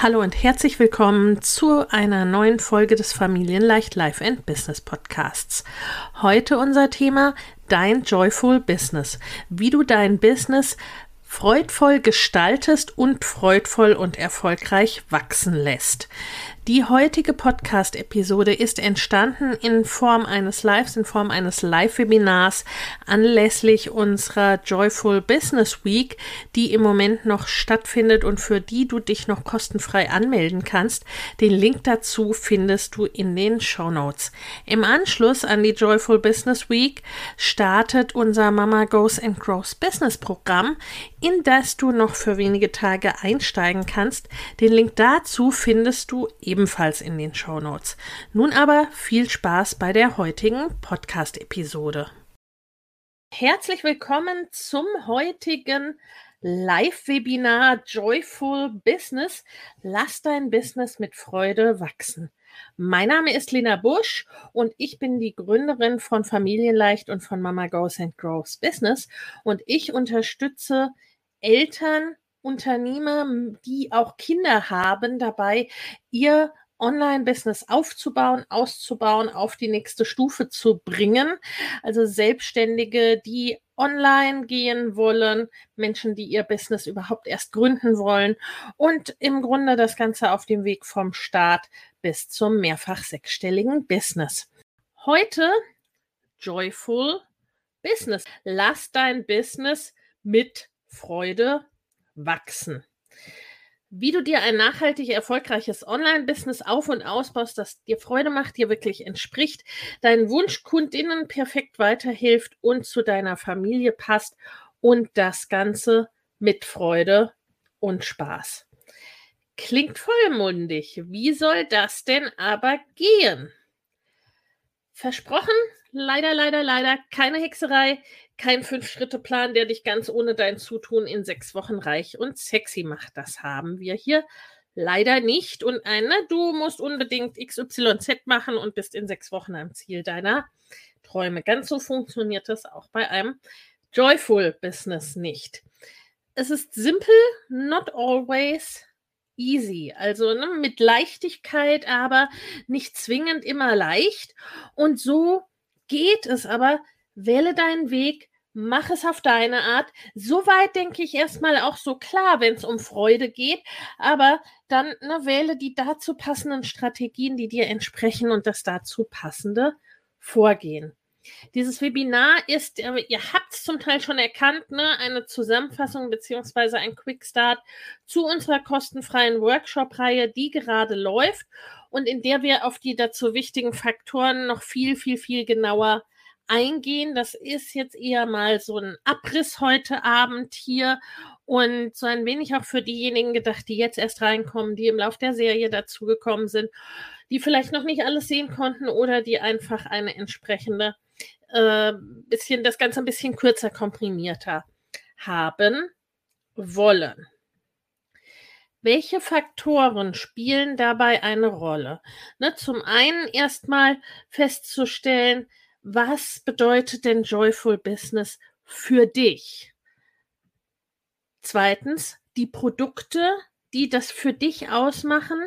Hallo und herzlich willkommen zu einer neuen Folge des Familienleicht Life and Business Podcasts. Heute unser Thema Dein Joyful Business. Wie du dein Business freudvoll gestaltest und freudvoll und erfolgreich wachsen lässt. Die heutige Podcast-Episode ist entstanden in Form eines Lives, in Form eines Live-Webinars anlässlich unserer Joyful Business Week, die im Moment noch stattfindet und für die du dich noch kostenfrei anmelden kannst. Den Link dazu findest du in den Show Notes. Im Anschluss an die Joyful Business Week startet unser Mama Goes and Grows Business Programm, in das du noch für wenige Tage einsteigen kannst. Den Link dazu findest du eben ebenfalls in den Show Notes. Nun aber viel Spaß bei der heutigen Podcast-Episode. Herzlich willkommen zum heutigen Live-Webinar Joyful Business. Lass dein Business mit Freude wachsen. Mein Name ist Lena Busch und ich bin die Gründerin von Familienleicht und von Mama Goes and Grows Business und ich unterstütze Eltern Unternehmer, die auch Kinder haben, dabei ihr Online-Business aufzubauen, auszubauen, auf die nächste Stufe zu bringen. Also Selbstständige, die online gehen wollen, Menschen, die ihr Business überhaupt erst gründen wollen und im Grunde das Ganze auf dem Weg vom Start bis zum mehrfach sechsstelligen Business. Heute Joyful Business. Lass dein Business mit Freude wachsen. Wie du dir ein nachhaltig erfolgreiches Online-Business auf- und ausbaust, das dir Freude macht, dir wirklich entspricht, deinen Wunschkundinnen perfekt weiterhilft und zu deiner Familie passt und das Ganze mit Freude und Spaß. Klingt vollmundig. Wie soll das denn aber gehen? Versprochen, leider, leider, leider keine Hexerei, kein Fünf-Schritte-Plan, der dich ganz ohne dein Zutun in sechs Wochen reich und sexy macht. Das haben wir hier leider nicht. Und ein, ne, du musst unbedingt XYZ machen und bist in sechs Wochen am Ziel deiner Träume. Ganz so funktioniert es auch bei einem Joyful Business nicht. Es ist simpel, not always easy. Also ne, mit Leichtigkeit, aber nicht zwingend immer leicht. Und so geht es aber wähle deinen Weg, mach es auf deine Art. Soweit denke ich erstmal auch so klar, wenn es um Freude geht, aber dann ne, wähle die dazu passenden Strategien, die dir entsprechen und das dazu passende Vorgehen. Dieses Webinar ist, äh, ihr habt es zum Teil schon erkannt, ne, eine Zusammenfassung beziehungsweise ein Quickstart zu unserer kostenfreien Workshop-Reihe, die gerade läuft und in der wir auf die dazu wichtigen Faktoren noch viel, viel, viel genauer eingehen. Das ist jetzt eher mal so ein Abriss heute Abend hier und so ein wenig auch für diejenigen gedacht, die jetzt erst reinkommen, die im Lauf der Serie dazugekommen sind, die vielleicht noch nicht alles sehen konnten oder die einfach eine entsprechende äh, bisschen das Ganze ein bisschen kürzer komprimierter haben wollen. Welche Faktoren spielen dabei eine Rolle? Ne, zum einen erstmal festzustellen, was bedeutet denn Joyful Business für dich? Zweitens, die Produkte, die das für dich ausmachen.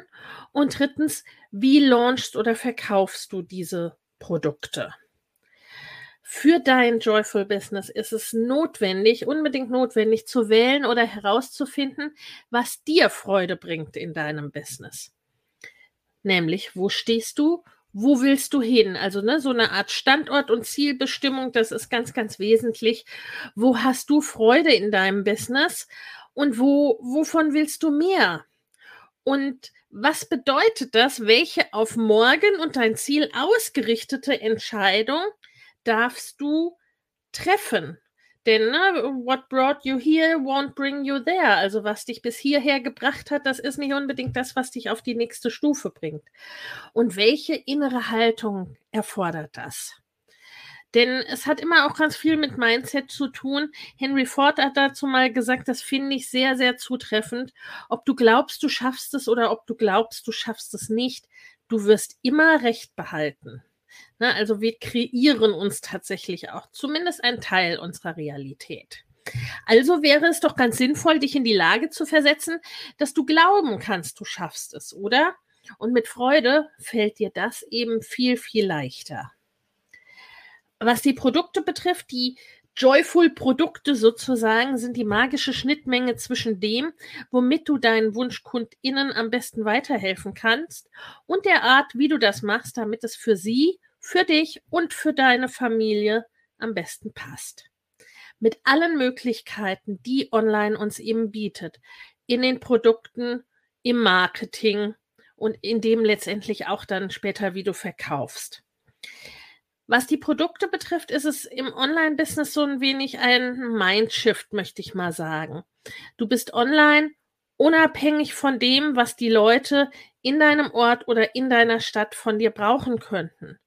Und drittens, wie launchst oder verkaufst du diese Produkte? für dein Joyful Business ist es notwendig, unbedingt notwendig zu wählen oder herauszufinden, was dir Freude bringt in deinem Business. Nämlich, wo stehst du? Wo willst du hin? Also ne, so eine Art Standort- und Zielbestimmung, das ist ganz, ganz wesentlich. Wo hast du Freude in deinem Business und wo, wovon willst du mehr? Und was bedeutet das? Welche auf morgen und dein Ziel ausgerichtete Entscheidung darfst du treffen? Denn ne, what brought you here won't bring you there. Also was dich bis hierher gebracht hat, das ist nicht unbedingt das, was dich auf die nächste Stufe bringt. Und welche innere Haltung erfordert das? Denn es hat immer auch ganz viel mit Mindset zu tun. Henry Ford hat dazu mal gesagt, das finde ich sehr, sehr zutreffend. Ob du glaubst, du schaffst es oder ob du glaubst, du schaffst es nicht, du wirst immer Recht behalten. Na, also wir kreieren uns tatsächlich auch zumindest einen Teil unserer Realität. Also wäre es doch ganz sinnvoll, dich in die Lage zu versetzen, dass du glauben kannst, du schaffst es, oder? Und mit Freude fällt dir das eben viel, viel leichter. Was die Produkte betrifft, die Joyful-Produkte sozusagen sind die magische Schnittmenge zwischen dem, womit du deinen WunschkundInnen am besten weiterhelfen kannst und der Art, wie du das machst, damit es für sie, für dich und für deine Familie am besten passt. Mit allen Möglichkeiten, die online uns eben bietet, in den Produkten, im Marketing und in dem letztendlich auch dann später, wie du verkaufst. Was die Produkte betrifft, ist es im Online-Business so ein wenig ein Mindshift, möchte ich mal sagen. Du bist online unabhängig von dem, was die Leute in deinem Ort oder in deiner Stadt von dir brauchen könnten.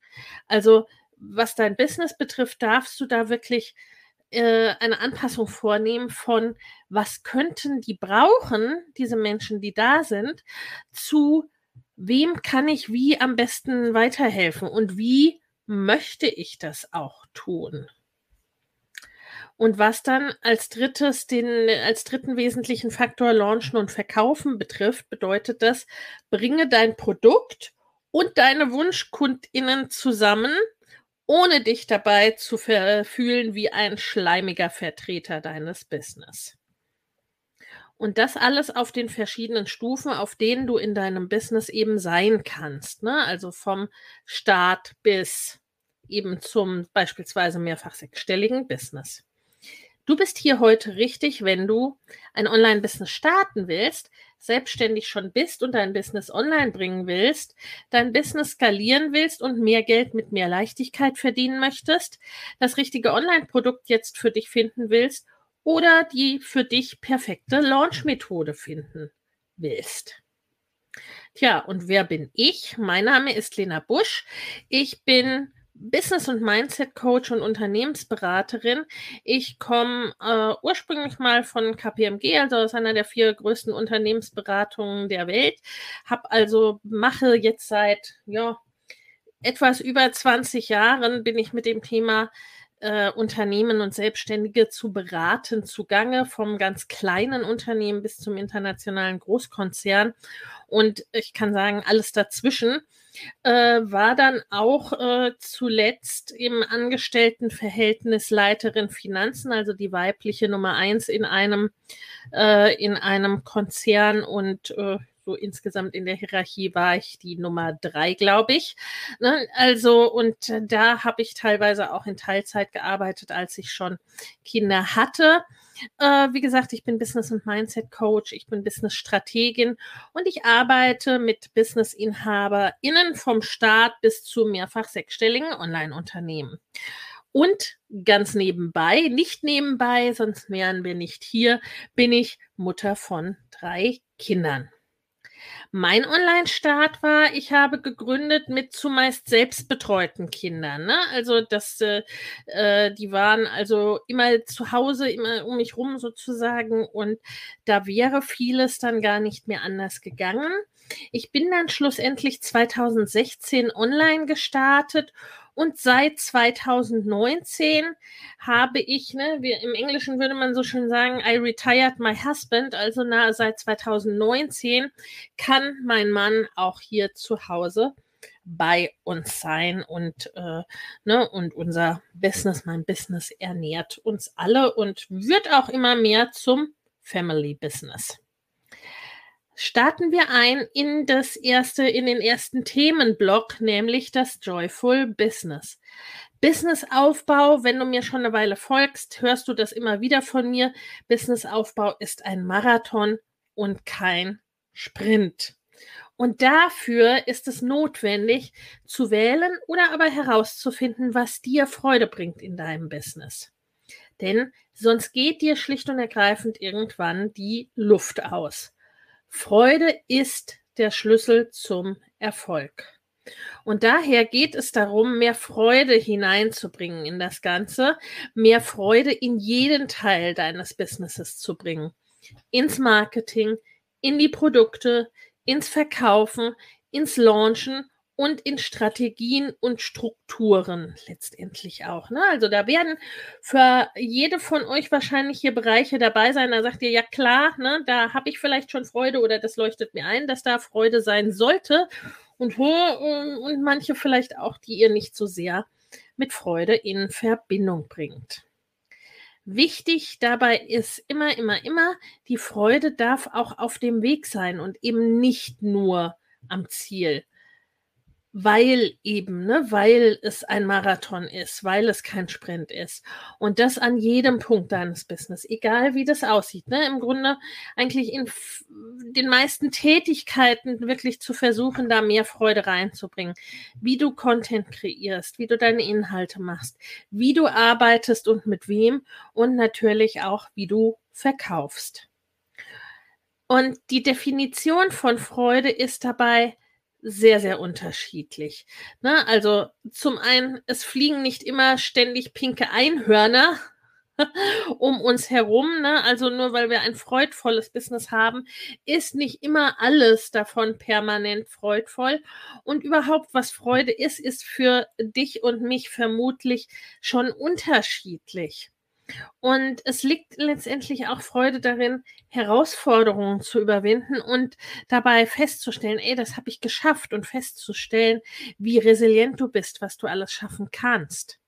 Also was dein Business betrifft, darfst du da wirklich äh, eine Anpassung vornehmen von, was könnten die brauchen, diese Menschen, die da sind, zu wem kann ich wie am besten weiterhelfen und wie möchte ich das auch tun? Und was dann als drittes den, als dritten wesentlichen Faktor Launchen und Verkaufen betrifft, bedeutet das, bringe dein Produkt und deine WunschkundInnen zusammen, ohne dich dabei zu fühlen wie ein schleimiger Vertreter deines Business. Und das alles auf den verschiedenen Stufen, auf denen du in deinem Business eben sein kannst. Ne? Also vom Start bis eben zum beispielsweise mehrfach sechsstelligen Business. Du bist hier heute richtig, wenn du ein Online-Business starten willst, selbstständig schon bist und dein Business online bringen willst, dein Business skalieren willst und mehr Geld mit mehr Leichtigkeit verdienen möchtest, das richtige Online-Produkt jetzt für dich finden willst oder die für dich perfekte Launch-Methode finden willst. Tja, und wer bin ich? Mein Name ist Lena Busch. Ich bin Business- und Mindset-Coach und Unternehmensberaterin. Ich komme äh, ursprünglich mal von KPMG, also aus einer der vier größten Unternehmensberatungen der Welt. Hab also, mache jetzt seit, ja, etwas über 20 Jahren bin ich mit dem Thema äh, Unternehmen und Selbstständige zu beraten zugange, vom ganz kleinen Unternehmen bis zum internationalen Großkonzern. Und ich kann sagen, alles dazwischen äh, war dann auch äh, zuletzt im Angestelltenverhältnis Leiterin Finanzen, also die weibliche Nummer eins in einem, äh, in einem Konzern und äh, so insgesamt in der Hierarchie war ich die Nummer drei, glaube ich. Ne? Also, und da habe ich teilweise auch in Teilzeit gearbeitet, als ich schon Kinder hatte. Äh, wie gesagt, ich bin Business- und Mindset-Coach, ich bin Business-Strategin und ich arbeite mit Business-InhaberInnen vom Start bis zu mehrfach sechsstelligen Online-Unternehmen. Und ganz nebenbei, nicht nebenbei, sonst wären wir nicht hier, bin ich Mutter von drei Kindern. Mein Online-Start war, ich habe gegründet mit zumeist selbstbetreuten Kindern. Ne? Also das, äh, äh, die waren also immer zu Hause, immer um mich rum sozusagen. Und da wäre vieles dann gar nicht mehr anders gegangen. Ich bin dann schlussendlich 2016 online gestartet und seit 2019 habe ich, ne, wir, im Englischen würde man so schön sagen, I retired my husband. Also na, seit 2019 kann mein Mann auch hier zu Hause bei uns sein und, äh, ne, und unser Business, mein Business ernährt uns alle und wird auch immer mehr zum Family Business. Starten wir ein in das erste, in den ersten Themenblock, nämlich das Joyful Business. Businessaufbau, wenn du mir schon eine Weile folgst, hörst du das immer wieder von mir. Businessaufbau ist ein Marathon und kein Sprint. Und dafür ist es notwendig zu wählen oder aber herauszufinden, was dir Freude bringt in deinem Business. Denn sonst geht dir schlicht und ergreifend irgendwann die Luft aus. Freude ist der Schlüssel zum Erfolg. Und daher geht es darum, mehr Freude hineinzubringen in das Ganze, mehr Freude in jeden Teil deines Businesses zu bringen. Ins Marketing, in die Produkte, ins Verkaufen, ins Launchen und in Strategien und Strukturen letztendlich auch. Ne? Also da werden für jede von euch wahrscheinlich hier Bereiche dabei sein. Da sagt ihr, ja klar, ne, da habe ich vielleicht schon Freude oder das leuchtet mir ein, dass da Freude sein sollte. Und, und manche vielleicht auch, die ihr nicht so sehr mit Freude in Verbindung bringt. Wichtig dabei ist immer, immer, immer, die Freude darf auch auf dem Weg sein und eben nicht nur am Ziel weil eben, ne, weil es ein Marathon ist, weil es kein Sprint ist. Und das an jedem Punkt deines Business, egal wie das aussieht. Ne? Im Grunde eigentlich in den meisten Tätigkeiten wirklich zu versuchen, da mehr Freude reinzubringen. Wie du Content kreierst, wie du deine Inhalte machst, wie du arbeitest und mit wem und natürlich auch, wie du verkaufst. Und die Definition von Freude ist dabei, sehr, sehr unterschiedlich. Ne? Also zum einen, es fliegen nicht immer ständig pinke Einhörner um uns herum. Ne? Also nur weil wir ein freudvolles Business haben, ist nicht immer alles davon permanent freudvoll. Und überhaupt, was Freude ist, ist für dich und mich vermutlich schon unterschiedlich. Und es liegt letztendlich auch Freude darin, Herausforderungen zu überwinden und dabei festzustellen, ey, das habe ich geschafft und festzustellen, wie resilient du bist, was du alles schaffen kannst.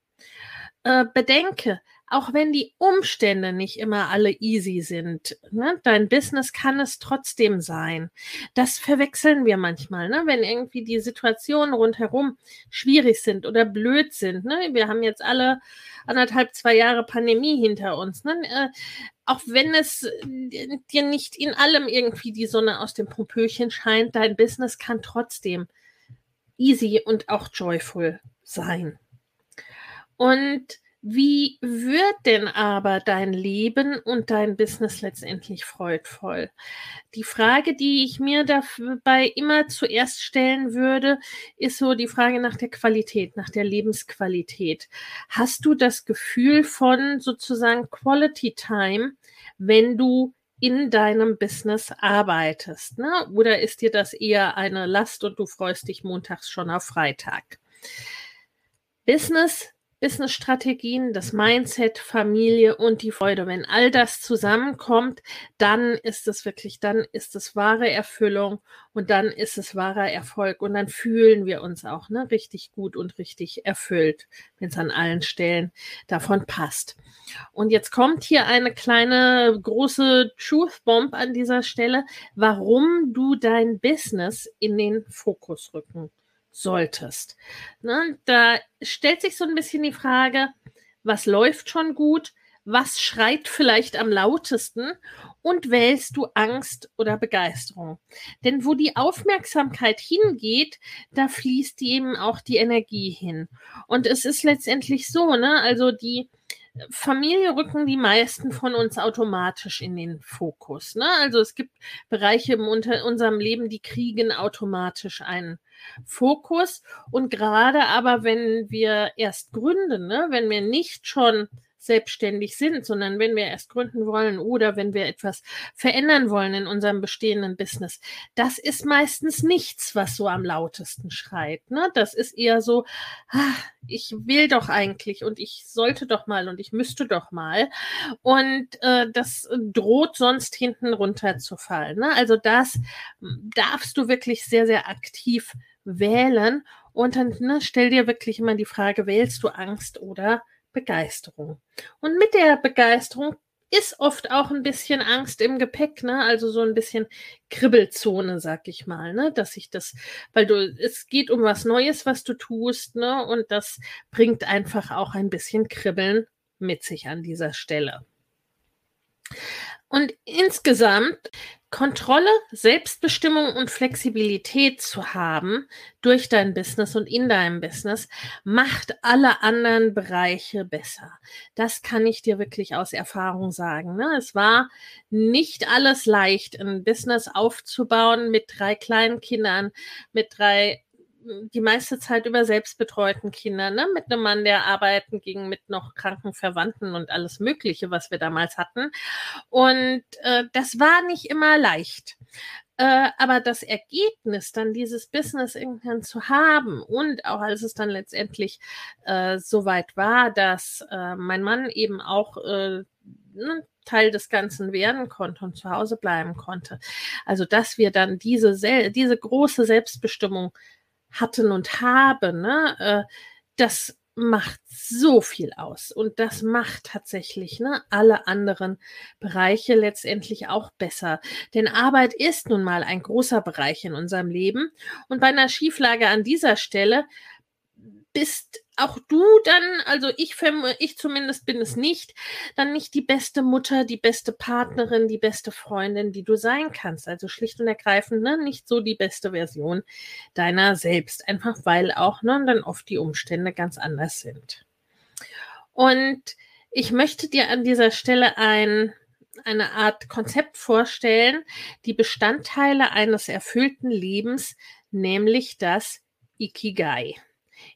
Äh, bedenke, auch wenn die Umstände nicht immer alle easy sind, ne, dein Business kann es trotzdem sein. Das verwechseln wir manchmal, ne, wenn irgendwie die Situationen rundherum schwierig sind oder blöd sind. Ne. Wir haben jetzt alle anderthalb, zwei Jahre Pandemie hinter uns. Ne. Äh, auch wenn es äh, dir nicht in allem irgendwie die Sonne aus dem Pumpöchen scheint, dein Business kann trotzdem easy und auch joyful sein. Und wie wird denn aber dein Leben und dein Business letztendlich freudvoll? Die Frage, die ich mir dabei immer zuerst stellen würde, ist so die Frage nach der Qualität, nach der Lebensqualität. Hast du das Gefühl von sozusagen Quality Time, wenn du in deinem Business arbeitest? Ne? Oder ist dir das eher eine Last und du freust dich montags schon auf Freitag? Business Business-Strategien, das Mindset, Familie und die Freude. Wenn all das zusammenkommt, dann ist es wirklich, dann ist es wahre Erfüllung und dann ist es wahrer Erfolg und dann fühlen wir uns auch ne, richtig gut und richtig erfüllt, wenn es an allen Stellen davon passt. Und jetzt kommt hier eine kleine große Truth Bomb an dieser Stelle, warum du dein Business in den Fokus rücken solltest. Ne? Da stellt sich so ein bisschen die Frage, was läuft schon gut, was schreit vielleicht am lautesten und wählst du Angst oder Begeisterung. Denn wo die Aufmerksamkeit hingeht, da fließt eben auch die Energie hin. Und es ist letztendlich so, ne, also die Familie rücken die meisten von uns automatisch in den Fokus. Ne? Also es gibt Bereiche in unserem Leben, die kriegen automatisch einen Fokus. Und gerade aber, wenn wir erst gründen, ne? wenn wir nicht schon selbstständig sind, sondern wenn wir erst gründen wollen oder wenn wir etwas verändern wollen in unserem bestehenden Business, das ist meistens nichts, was so am lautesten schreit. Ne? Das ist eher so, ah, ich will doch eigentlich und ich sollte doch mal und ich müsste doch mal. Und äh, das droht sonst hinten runterzufallen. Ne? Also das darfst du wirklich sehr, sehr aktiv wählen Und dann ne, stell dir wirklich immer die Frage, wählst du Angst oder Begeisterung? Und mit der Begeisterung ist oft auch ein bisschen Angst im Gepäck, ne? Also so ein bisschen Kribbelzone, sag ich mal, ne? Dass ich das, weil du, es geht um was Neues, was du tust, ne? Und das bringt einfach auch ein bisschen Kribbeln mit sich an dieser Stelle. Und insgesamt Kontrolle, Selbstbestimmung und Flexibilität zu haben durch dein Business und in deinem Business macht alle anderen Bereiche besser. Das kann ich dir wirklich aus Erfahrung sagen. Ne? Es war nicht alles leicht, ein Business aufzubauen mit drei kleinen Kindern, mit drei die meiste Zeit über selbstbetreuten Kinder, ne? mit einem Mann, der arbeiten ging, mit noch kranken Verwandten und alles Mögliche, was wir damals hatten. Und äh, das war nicht immer leicht. Äh, aber das Ergebnis, dann dieses Business irgendwann zu haben und auch als es dann letztendlich äh, soweit war, dass äh, mein Mann eben auch äh, ne, Teil des Ganzen werden konnte und zu Hause bleiben konnte. Also, dass wir dann diese, diese große Selbstbestimmung hatten und haben, ne, äh, das macht so viel aus und das macht tatsächlich ne, alle anderen Bereiche letztendlich auch besser. Denn Arbeit ist nun mal ein großer Bereich in unserem Leben und bei einer Schieflage an dieser Stelle bist auch du dann, also ich, ich zumindest bin es nicht, dann nicht die beste Mutter, die beste Partnerin, die beste Freundin, die du sein kannst. Also schlicht und ergreifend, ne, nicht so die beste Version deiner selbst. Einfach weil auch ne, dann oft die Umstände ganz anders sind. Und ich möchte dir an dieser Stelle ein, eine Art Konzept vorstellen, die Bestandteile eines erfüllten Lebens, nämlich das Ikigai.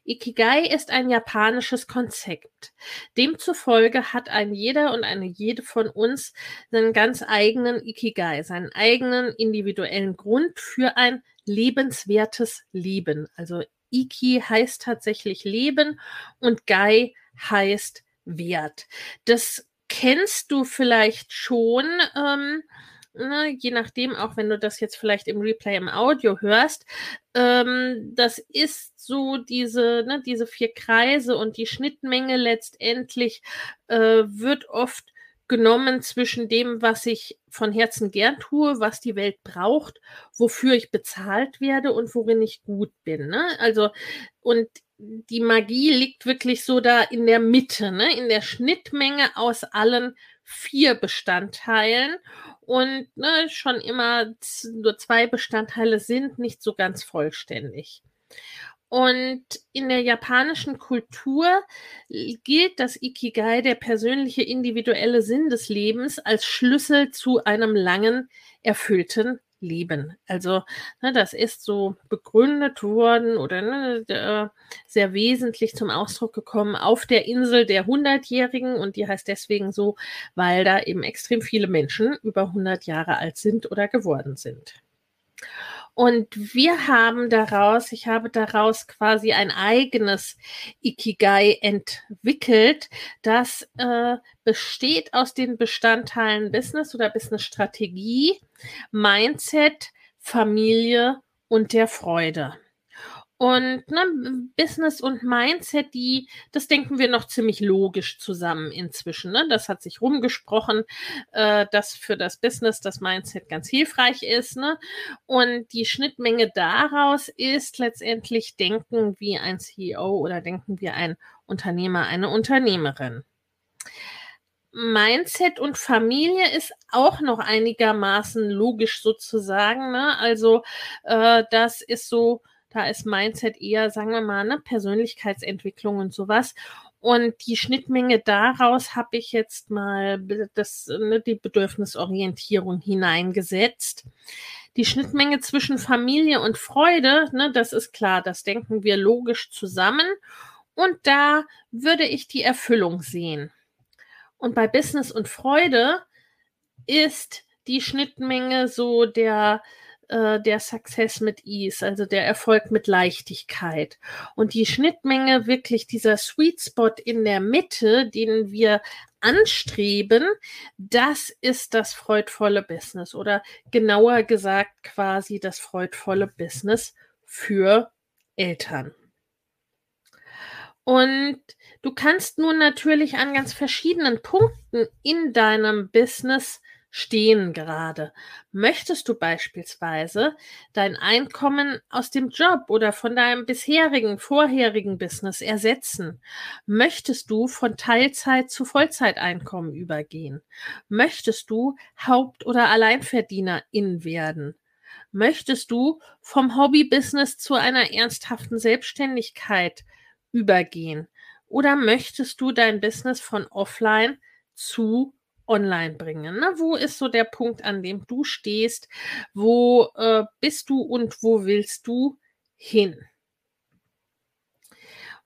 Ikigai ist ein japanisches Konzept. Demzufolge hat ein jeder und eine jede von uns seinen ganz eigenen Ikigai, seinen eigenen individuellen Grund für ein lebenswertes Leben. Also Iki heißt tatsächlich Leben und Gai heißt Wert. Das kennst du vielleicht schon. Ähm, ne, je nachdem, auch wenn du das jetzt vielleicht im Replay im Audio hörst, ähm, das ist so diese, ne, diese vier Kreise und die Schnittmenge letztendlich äh, wird oft genommen zwischen dem, was ich von Herzen gern tue, was die Welt braucht, wofür ich bezahlt werde und worin ich gut bin. Ne? Also, und die Magie liegt wirklich so da in der Mitte, ne? in der Schnittmenge aus allen vier Bestandteilen und ne, schon immer nur zwei Bestandteile sind nicht so ganz vollständig. Und in der japanischen Kultur gilt das Ikigai, der persönliche individuelle Sinn des Lebens, als Schlüssel zu einem langen, erfüllten leben. Also ne, das ist so begründet worden oder ne, sehr wesentlich zum Ausdruck gekommen auf der Insel der Hundertjährigen und die heißt deswegen so, weil da eben extrem viele Menschen über 100 Jahre alt sind oder geworden sind. Und wir haben daraus, ich habe daraus quasi ein eigenes Ikigai entwickelt, das äh, besteht aus den Bestandteilen Business oder Business Strategie, Mindset, Familie und der Freude. Und ne, Business und Mindset, die, das denken wir noch ziemlich logisch zusammen inzwischen. Ne? Das hat sich rumgesprochen, äh, dass für das Business das Mindset ganz hilfreich ist. Ne? Und die Schnittmenge daraus ist letztendlich denken wie ein CEO oder denken wie ein Unternehmer, eine Unternehmerin. Mindset und Familie ist auch noch einigermaßen logisch sozusagen. Ne? Also äh, das ist so da ist Mindset eher, sagen wir mal, ne, Persönlichkeitsentwicklung und sowas. Und die Schnittmenge daraus habe ich jetzt mal das, ne, die Bedürfnisorientierung hineingesetzt. Die Schnittmenge zwischen Familie und Freude, ne, das ist klar, das denken wir logisch zusammen. Und da würde ich die Erfüllung sehen. Und bei Business und Freude ist die Schnittmenge so der äh, der Success mit Ease, also der Erfolg mit Leichtigkeit. Und die Schnittmenge, wirklich dieser Sweet Spot in der Mitte, den wir anstreben, das ist das freudvolle Business oder genauer gesagt quasi das freudvolle Business für Eltern. Und du kannst nun natürlich an ganz verschiedenen Punkten in deinem Business stehen gerade. Möchtest du beispielsweise dein Einkommen aus dem Job oder von deinem bisherigen, vorherigen Business ersetzen? Möchtest du von Teilzeit zu Vollzeiteinkommen übergehen? Möchtest du Haupt- oder Alleinverdienerin werden? Möchtest du vom Hobbybusiness zu einer ernsthaften Selbstständigkeit übergehen? Oder möchtest du dein Business von offline zu online bringen? Ne? Wo ist so der Punkt, an dem du stehst? Wo äh, bist du und wo willst du hin?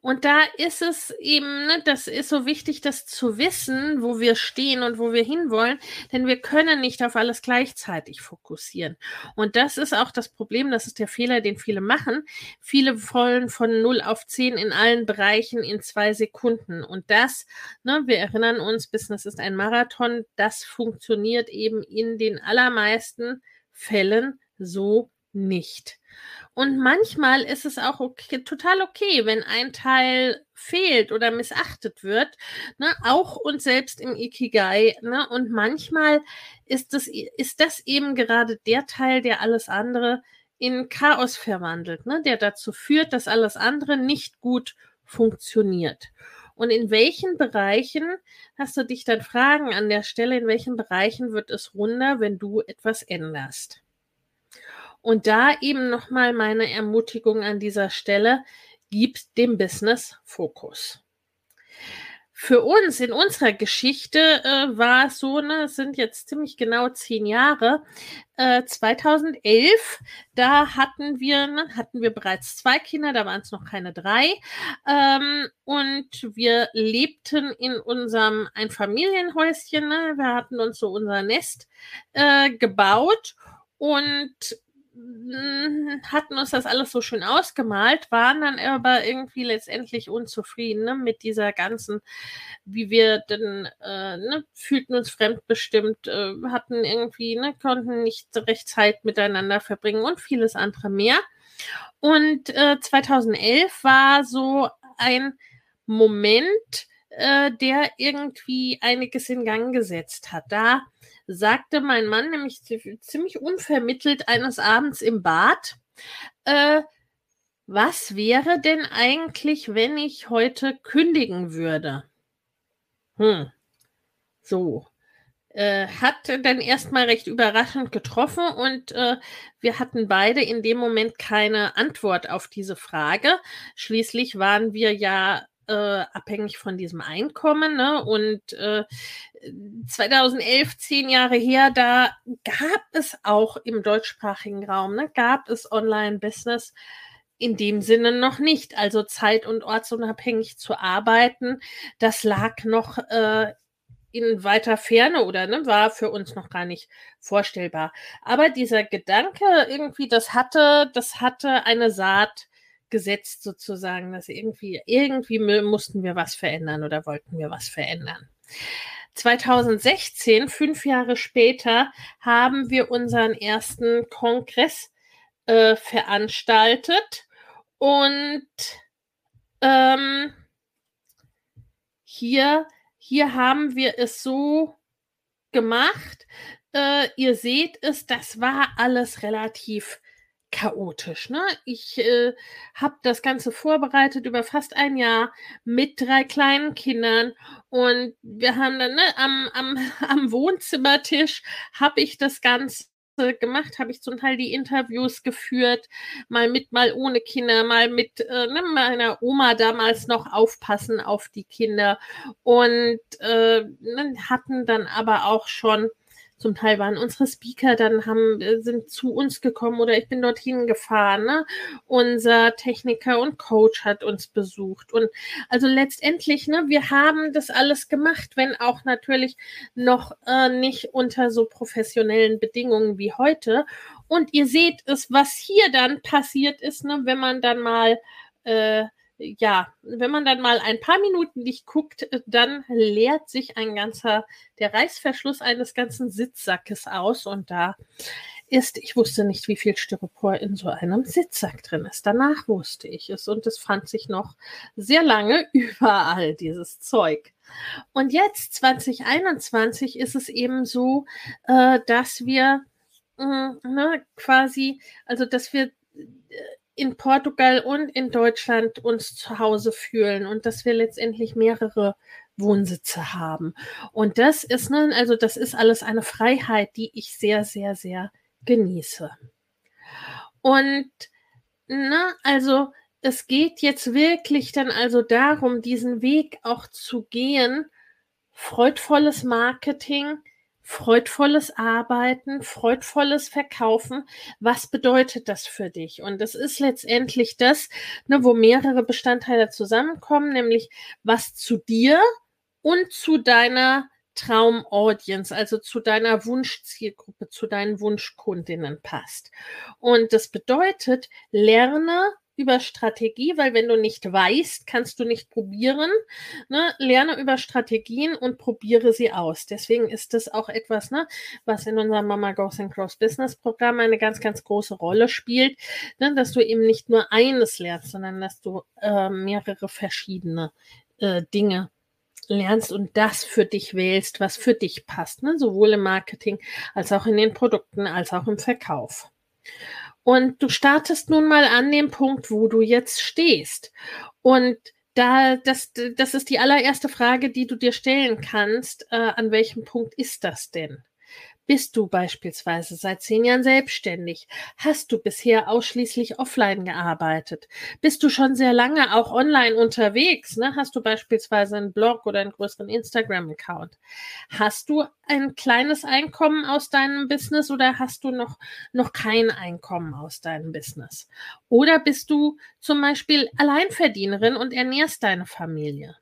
Und da ist es eben, ne, das ist so wichtig, das zu wissen, wo wir stehen und wo wir hinwollen, denn wir können nicht auf alles gleichzeitig fokussieren. Und das ist auch das Problem, das ist der Fehler, den viele machen. Viele wollen von 0 auf 10 in allen Bereichen in zwei Sekunden. Und das, ne, wir erinnern uns, Business ist ein Marathon, das funktioniert eben in den allermeisten Fällen so nicht. Und manchmal ist es auch okay, total okay, wenn ein Teil fehlt oder missachtet wird, ne, auch uns selbst im Ikigai. Ne, und manchmal ist das, ist das eben gerade der Teil, der alles andere in Chaos verwandelt, ne, der dazu führt, dass alles andere nicht gut funktioniert. Und in welchen Bereichen hast du dich dann fragen an der Stelle, in welchen Bereichen wird es runder, wenn du etwas änderst? Und da eben nochmal meine Ermutigung an dieser Stelle, gibt dem Business Fokus. Für uns in unserer Geschichte äh, war es so, ne, sind jetzt ziemlich genau zehn Jahre. Äh, 2011, da hatten wir, ne, hatten wir bereits zwei Kinder, da waren es noch keine drei. Ähm, und wir lebten in unserem Einfamilienhäuschen. Ne, wir hatten uns so unser Nest äh, gebaut und hatten uns das alles so schön ausgemalt, waren dann aber irgendwie letztendlich unzufrieden ne, mit dieser ganzen, wie wir denn, äh, ne, fühlten uns fremdbestimmt, äh, hatten irgendwie, ne, konnten nicht recht Zeit miteinander verbringen und vieles andere mehr. Und äh, 2011 war so ein Moment, äh, der irgendwie einiges in Gang gesetzt hat. Da sagte mein Mann nämlich ziemlich unvermittelt eines Abends im Bad, äh, was wäre denn eigentlich, wenn ich heute kündigen würde? Hm, so. Äh, hat dann erstmal recht überraschend getroffen und äh, wir hatten beide in dem Moment keine Antwort auf diese Frage. Schließlich waren wir ja äh, abhängig von diesem Einkommen. Ne? Und äh, 2011, zehn Jahre her, da gab es auch im deutschsprachigen Raum, ne, gab es Online-Business in dem Sinne noch nicht. Also zeit- und ortsunabhängig zu arbeiten, das lag noch äh, in weiter Ferne oder ne, war für uns noch gar nicht vorstellbar. Aber dieser Gedanke irgendwie, das hatte, das hatte eine Saat gesetzt sozusagen, dass irgendwie, irgendwie mussten wir was verändern oder wollten wir was verändern. 2016, fünf Jahre später, haben wir unseren ersten Kongress äh, veranstaltet und ähm, hier, hier haben wir es so gemacht. Äh, ihr seht es, das war alles relativ chaotisch. Ne? Ich äh, habe das Ganze vorbereitet über fast ein Jahr mit drei kleinen Kindern und wir haben dann ne, am, am, am Wohnzimmertisch habe ich das Ganze gemacht, habe ich zum Teil die Interviews geführt, mal mit, mal ohne Kinder, mal mit äh, ne, meiner Oma damals noch aufpassen auf die Kinder und äh, ne, hatten dann aber auch schon zum Teil waren unsere Speaker dann haben, äh, sind zu uns gekommen oder ich bin dorthin gefahren. Ne? Unser Techniker und Coach hat uns besucht. Und also letztendlich, ne, wir haben das alles gemacht, wenn auch natürlich noch äh, nicht unter so professionellen Bedingungen wie heute. Und ihr seht es, was hier dann passiert ist, ne, wenn man dann mal äh, ja, wenn man dann mal ein paar Minuten nicht guckt, äh, dann leert sich ein ganzer, der Reißverschluss eines ganzen Sitzsackes aus und da ist, ich wusste nicht, wie viel Styropor in so einem Sitzsack drin ist. Danach wusste ich es und es fand sich noch sehr lange überall, dieses Zeug. Und jetzt, 2021, ist es eben so, äh, dass wir äh, ne, quasi, also dass wir äh, in Portugal und in Deutschland uns zu Hause fühlen und dass wir letztendlich mehrere Wohnsitze haben. Und das ist, ne, also das ist alles eine Freiheit, die ich sehr, sehr, sehr genieße. Und, ne, also es geht jetzt wirklich dann also darum, diesen Weg auch zu gehen, freudvolles Marketing, freudvolles Arbeiten, freudvolles Verkaufen. Was bedeutet das für dich? Und das ist letztendlich das, ne, wo mehrere Bestandteile zusammenkommen, nämlich was zu dir und zu deiner Traumaudience, also zu deiner Wunschzielgruppe, zu deinen Wunschkundinnen passt. Und das bedeutet, lerne über Strategie, weil wenn du nicht weißt, kannst du nicht probieren. Ne? Lerne über Strategien und probiere sie aus. Deswegen ist das auch etwas, ne, was in unserem Mama Goes and Cross Business Programm eine ganz, ganz große Rolle spielt, ne? dass du eben nicht nur eines lernst, sondern dass du äh, mehrere verschiedene äh, Dinge lernst und das für dich wählst, was für dich passt, ne? sowohl im Marketing als auch in den Produkten als auch im Verkauf. Und du startest nun mal an dem Punkt, wo du jetzt stehst. Und da, das, das ist die allererste Frage, die du dir stellen kannst. Äh, an welchem Punkt ist das denn? Bist du beispielsweise seit zehn Jahren selbstständig? Hast du bisher ausschließlich offline gearbeitet? Bist du schon sehr lange auch online unterwegs? Ne? Hast du beispielsweise einen Blog oder einen größeren Instagram-Account? Hast du ein kleines Einkommen aus deinem Business oder hast du noch, noch kein Einkommen aus deinem Business? Oder bist du zum Beispiel Alleinverdienerin und ernährst deine Familie?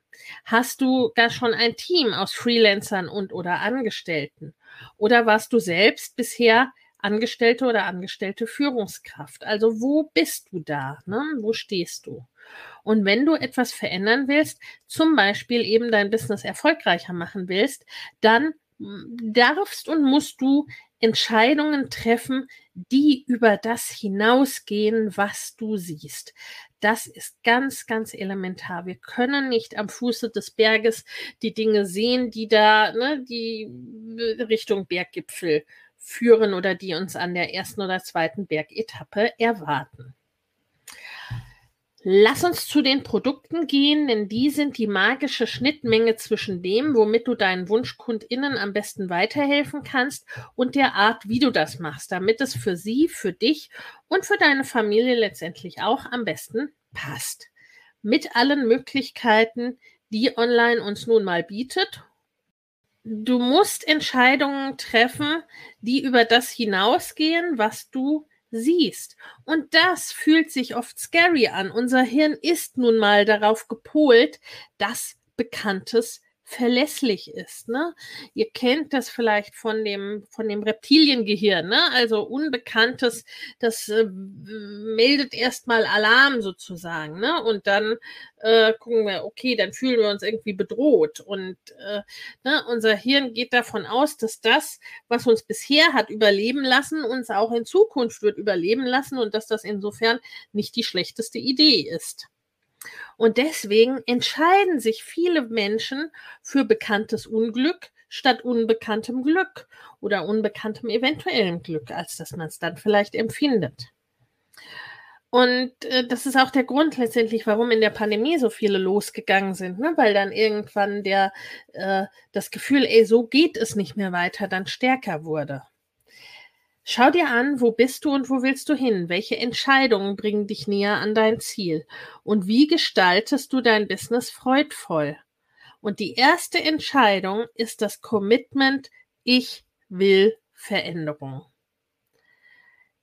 Hast du gar schon ein Team aus Freelancern und oder Angestellten? Oder warst du selbst bisher Angestellte oder angestellte Führungskraft? Also wo bist du da? Ne? Wo stehst du? Und wenn du etwas verändern willst, zum Beispiel eben dein Business erfolgreicher machen willst, dann darfst und musst du Entscheidungen treffen, die über das hinausgehen, was du siehst. Das ist ganz, ganz elementar. Wir können nicht am Fuße des Berges die Dinge sehen, die da, ne, die Richtung Berggipfel führen oder die uns an der ersten oder zweiten Bergetappe erwarten. Lass uns zu den Produkten gehen, denn die sind die magische Schnittmenge zwischen dem, womit du deinen WunschkundInnen am besten weiterhelfen kannst und der Art, wie du das machst, damit es für sie, für dich und für deine Familie letztendlich auch am besten passt. Mit allen Möglichkeiten, die online uns nun mal bietet. Du musst Entscheidungen treffen, die über das hinausgehen, was du siehst. Und das fühlt sich oft scary an. Unser Hirn ist nun mal darauf gepolt, dass Bekanntes verlässlich ist. Ne? Ihr kennt das vielleicht von dem, von dem Reptiliengehirn, ne? also Unbekanntes, das äh, meldet erstmal Alarm sozusagen. Ne? Und dann äh, gucken wir, okay, dann fühlen wir uns irgendwie bedroht. Und äh, ne, unser Hirn geht davon aus, dass das, was uns bisher hat überleben lassen, uns auch in Zukunft wird überleben lassen und dass das insofern nicht die schlechteste Idee ist. Und deswegen entscheiden sich viele Menschen für bekanntes Unglück statt unbekanntem Glück oder unbekanntem eventuellem Glück, als dass man es dann vielleicht empfindet. Und äh, das ist auch der Grund letztendlich, warum in der Pandemie so viele losgegangen sind, ne? weil dann irgendwann der, äh, das Gefühl, ey, so geht es nicht mehr weiter, dann stärker wurde. Schau dir an, wo bist du und wo willst du hin? Welche Entscheidungen bringen dich näher an dein Ziel? Und wie gestaltest du dein Business freudvoll? Und die erste Entscheidung ist das Commitment, ich will Veränderung.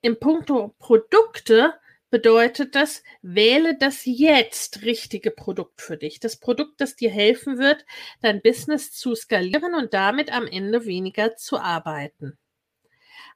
Im Punkto Produkte bedeutet das, wähle das jetzt richtige Produkt für dich. Das Produkt, das dir helfen wird, dein Business zu skalieren und damit am Ende weniger zu arbeiten.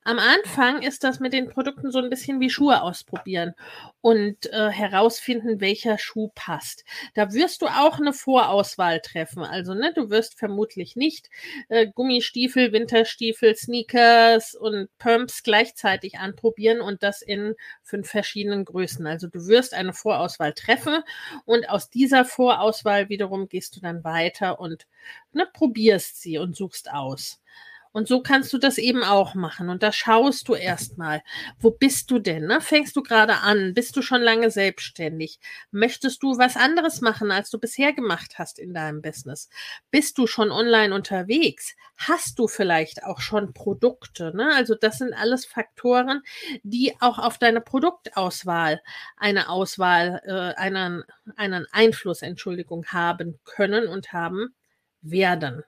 Am Anfang ist das mit den Produkten so ein bisschen wie Schuhe ausprobieren und äh, herausfinden, welcher Schuh passt. Da wirst du auch eine Vorauswahl treffen. Also, ne, du wirst vermutlich nicht äh, Gummistiefel, Winterstiefel, Sneakers und Pumps gleichzeitig anprobieren und das in fünf verschiedenen Größen. Also, du wirst eine Vorauswahl treffen und aus dieser Vorauswahl wiederum gehst du dann weiter und ne, probierst sie und suchst aus. Und so kannst du das eben auch machen. Und da schaust du erstmal, wo bist du denn? Ne? Fängst du gerade an? Bist du schon lange selbstständig? Möchtest du was anderes machen, als du bisher gemacht hast in deinem Business? Bist du schon online unterwegs? Hast du vielleicht auch schon Produkte? Ne? Also das sind alles Faktoren, die auch auf deine Produktauswahl eine Auswahl, äh, einen, einen Einfluss, Entschuldigung, haben können und haben werden.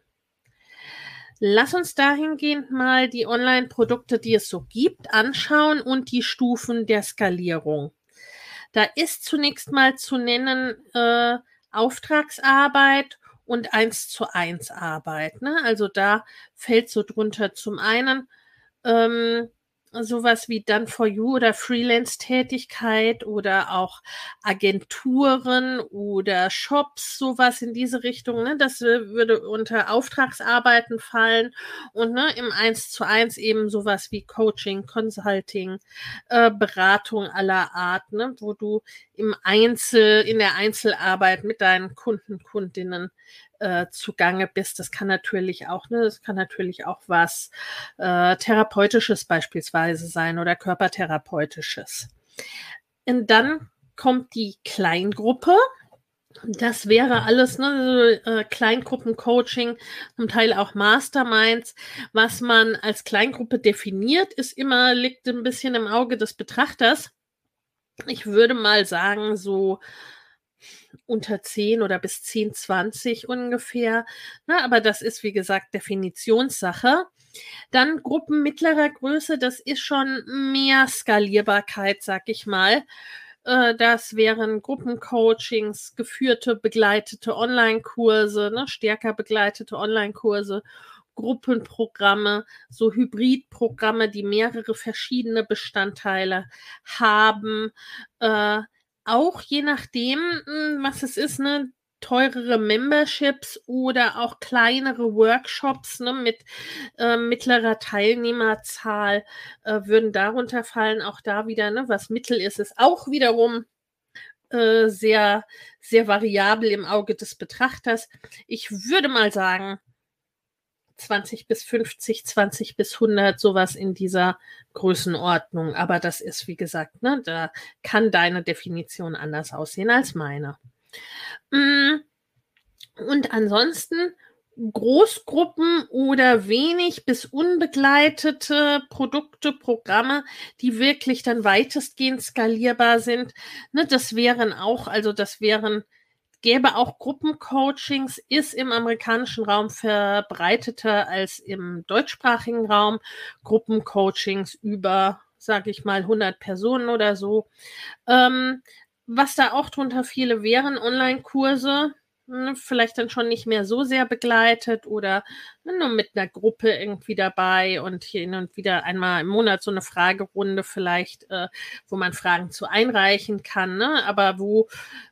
Lass uns dahingehend mal die Online-Produkte, die es so gibt, anschauen und die Stufen der Skalierung. Da ist zunächst mal zu nennen äh, Auftragsarbeit und eins zu eins Arbeit. Ne? Also da fällt so drunter zum einen ähm, sowas wie Done for You oder Freelance-Tätigkeit oder auch Agenturen oder Shops, sowas in diese Richtung. Ne? Das äh, würde unter Auftragsarbeiten fallen und ne, im Eins zu eins eben sowas wie Coaching, Consulting, äh, Beratung aller Art, ne? wo du im Einzel, in der Einzelarbeit mit deinen Kunden, Kundinnen äh, zugange bist. Das kann natürlich auch, ne, das kann natürlich auch was äh, Therapeutisches beispielsweise sein oder Körpertherapeutisches. Und dann kommt die Kleingruppe. Das wäre alles, ne, so, äh, Kleingruppencoaching, zum Teil auch Masterminds. Was man als Kleingruppe definiert, ist immer, liegt ein bisschen im Auge des Betrachters. Ich würde mal sagen, so unter 10 oder bis 10, 20 ungefähr. Na, aber das ist, wie gesagt, Definitionssache. Dann Gruppen mittlerer Größe, das ist schon mehr Skalierbarkeit, sag ich mal. Äh, das wären Gruppencoachings, geführte, begleitete Online-Kurse, ne, stärker begleitete Online-Kurse, Gruppenprogramme, so Hybridprogramme, die mehrere verschiedene Bestandteile haben. Äh, auch je nachdem, hm, was es ist, ne, teurere Memberships oder auch kleinere Workshops ne, mit äh, mittlerer Teilnehmerzahl äh, würden darunter fallen. Auch da wieder, ne, was Mittel ist, ist auch wiederum äh, sehr, sehr variabel im Auge des Betrachters. Ich würde mal sagen, 20 bis 50, 20 bis 100, sowas in dieser Größenordnung. Aber das ist, wie gesagt, ne, da kann deine Definition anders aussehen als meine. Mm, und ansonsten Großgruppen oder wenig bis unbegleitete Produkte, Programme, die wirklich dann weitestgehend skalierbar sind. Ne, das wären auch, also das wären gäbe auch Gruppencoachings, ist im amerikanischen Raum verbreiteter als im deutschsprachigen Raum. Gruppencoachings über, sage ich mal, 100 Personen oder so. Ähm, was da auch drunter viele wären, Online-Kurse, Ne, vielleicht dann schon nicht mehr so sehr begleitet oder ne, nur mit einer Gruppe irgendwie dabei und hier hin und wieder einmal im Monat so eine Fragerunde vielleicht, äh, wo man Fragen zu einreichen kann, ne? aber wo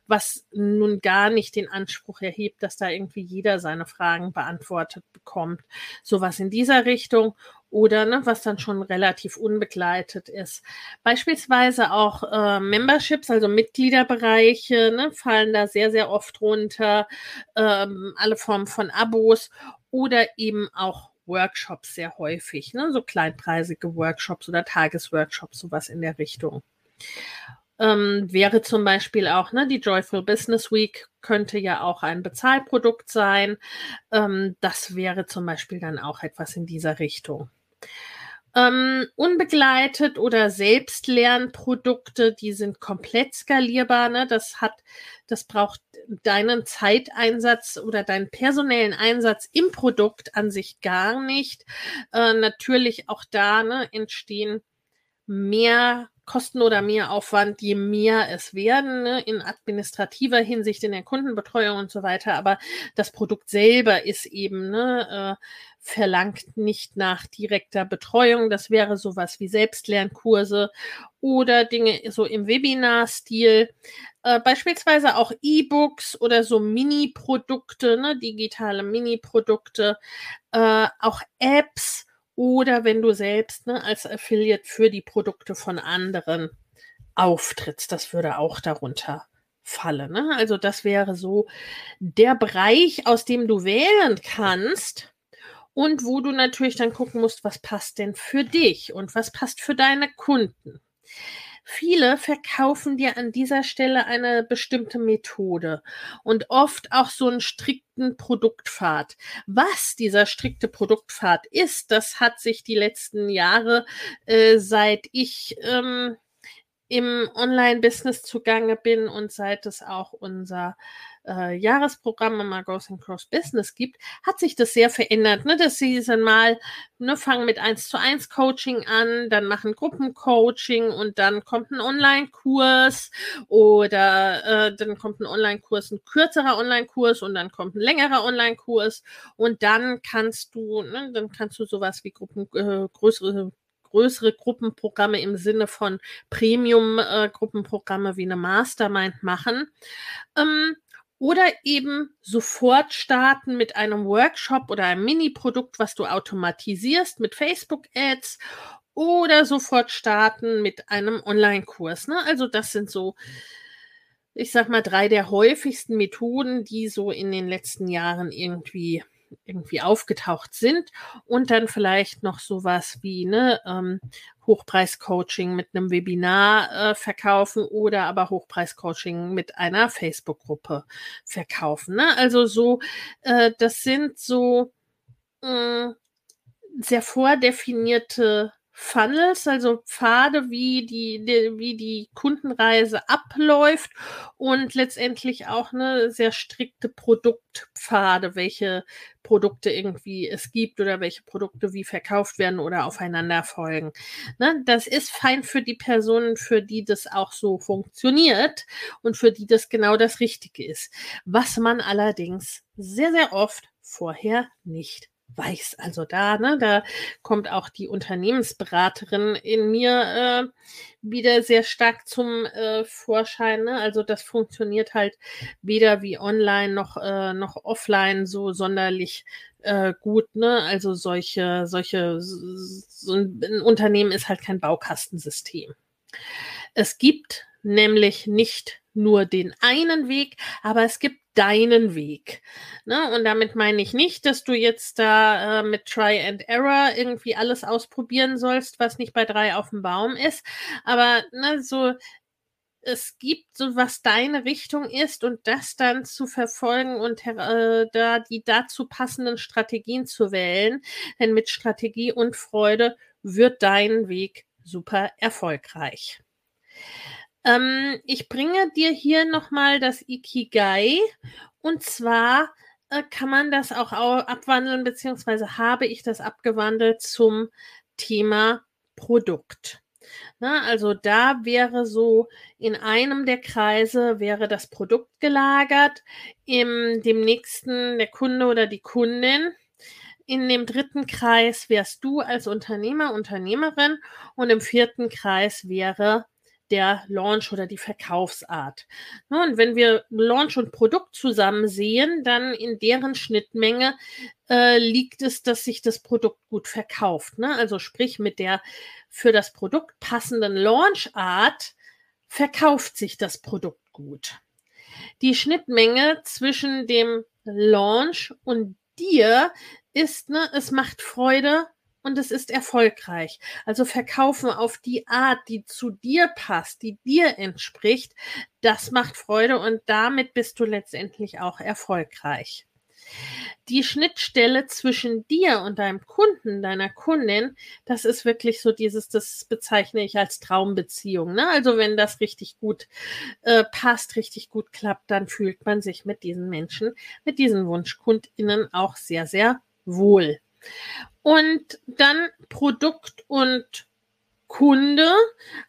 was nun gar nicht den Anspruch erhebt, dass da irgendwie jeder seine Fragen beantwortet bekommt. Sowas in dieser Richtung oder ne, was dann schon relativ unbegleitet ist. Beispielsweise auch äh, Memberships, also Mitgliederbereiche, ne, fallen da sehr, sehr oft runter, ähm, alle Formen von Abos oder eben auch Workshops sehr häufig, ne, so kleinpreisige Workshops oder Tagesworkshops, sowas in der Richtung. Ähm, wäre zum Beispiel auch, ne, die Joyful Business Week könnte ja auch ein Bezahlprodukt sein. Ähm, das wäre zum Beispiel dann auch etwas in dieser Richtung. Ähm, unbegleitet oder Selbstlernprodukte, die sind komplett skalierbar. Ne? Das hat, das braucht deinen Zeiteinsatz oder deinen personellen Einsatz im Produkt an sich gar nicht. Äh, natürlich auch da ne, entstehen mehr Kosten oder Mehraufwand, je mehr es werden, ne, in administrativer Hinsicht, in der Kundenbetreuung und so weiter. Aber das Produkt selber ist eben, ne, äh, verlangt nicht nach direkter Betreuung. Das wäre sowas wie Selbstlernkurse oder Dinge so im Webinar-Stil. Äh, beispielsweise auch E-Books oder so Mini-Produkte, ne, digitale Mini-Produkte, äh, auch Apps oder wenn du selbst ne, als Affiliate für die Produkte von anderen auftrittst. Das würde auch darunter fallen. Ne? Also das wäre so der Bereich, aus dem du wählen kannst und wo du natürlich dann gucken musst, was passt denn für dich und was passt für deine Kunden. Viele verkaufen dir an dieser Stelle eine bestimmte Methode und oft auch so einen strikten Produktpfad. Was dieser strikte Produktpfad ist, das hat sich die letzten Jahre, äh, seit ich ähm, im Online-Business zugange bin und seit es auch unser äh, Jahresprogramm im Goes and Cross Business gibt, hat sich das sehr verändert. Ne? Das Season mal ne, fangen mit 1 zu 1 Coaching an, dann machen Gruppencoaching und dann kommt ein Online-Kurs oder äh, dann kommt ein Online-Kurs, ein kürzerer Online-Kurs und dann kommt ein längerer Online-Kurs und dann kannst du, ne, dann kannst du sowas wie Gruppen, äh, größere größere Gruppenprogramme im Sinne von Premium-Gruppenprogramme äh, wie eine Mastermind machen. Ähm, oder eben sofort starten mit einem Workshop oder einem Mini-Produkt, was du automatisierst mit Facebook-Ads oder sofort starten mit einem Online-Kurs. Ne? Also das sind so, ich sag mal, drei der häufigsten Methoden, die so in den letzten Jahren irgendwie irgendwie aufgetaucht sind und dann vielleicht noch sowas wie ne ähm, Hochpreis-Coaching mit einem Webinar äh, verkaufen oder aber Hochpreis-Coaching mit einer Facebook-Gruppe verkaufen. Ne? Also so, äh, das sind so äh, sehr vordefinierte Funnels, also Pfade, wie die, die, wie die Kundenreise abläuft und letztendlich auch eine sehr strikte Produktpfade, welche Produkte irgendwie es gibt oder welche Produkte wie verkauft werden oder aufeinander folgen. Ne, das ist fein für die Personen, für die das auch so funktioniert und für die das genau das Richtige ist. Was man allerdings sehr, sehr oft vorher nicht weiß. Also da, ne, da kommt auch die Unternehmensberaterin in mir äh, wieder sehr stark zum äh, Vorschein. Ne? Also das funktioniert halt weder wie online noch, äh, noch offline so sonderlich äh, gut. Ne? Also solche, solche, so ein Unternehmen ist halt kein Baukastensystem. Es gibt nämlich nicht nur den einen Weg, aber es gibt deinen Weg. Ne? Und damit meine ich nicht, dass du jetzt da äh, mit Try and Error irgendwie alles ausprobieren sollst, was nicht bei drei auf dem Baum ist. Aber ne, so es gibt so was deine Richtung ist und das dann zu verfolgen und äh, da die dazu passenden Strategien zu wählen. Denn mit Strategie und Freude wird dein Weg super erfolgreich. Ähm, ich bringe dir hier nochmal das Ikigai. Und zwar äh, kann man das auch abwandeln, beziehungsweise habe ich das abgewandelt zum Thema Produkt. Na, also da wäre so in einem der Kreise wäre das Produkt gelagert, im dem nächsten der Kunde oder die Kundin. In dem dritten Kreis wärst du als Unternehmer, Unternehmerin und im vierten Kreis wäre der Launch oder die Verkaufsart. Ne, und wenn wir Launch und Produkt zusammen sehen, dann in deren Schnittmenge äh, liegt es, dass sich das Produkt gut verkauft. Ne? Also sprich, mit der für das Produkt passenden Launchart verkauft sich das Produkt gut. Die Schnittmenge zwischen dem Launch und dir ist, ne, es macht Freude, und es ist erfolgreich. Also verkaufen auf die Art, die zu dir passt, die dir entspricht, das macht Freude und damit bist du letztendlich auch erfolgreich. Die Schnittstelle zwischen dir und deinem Kunden, deiner Kundin, das ist wirklich so dieses, das bezeichne ich als Traumbeziehung. Ne? Also wenn das richtig gut äh, passt, richtig gut klappt, dann fühlt man sich mit diesen Menschen, mit diesen Wunschkundinnen auch sehr, sehr wohl. Und dann Produkt und Kunde.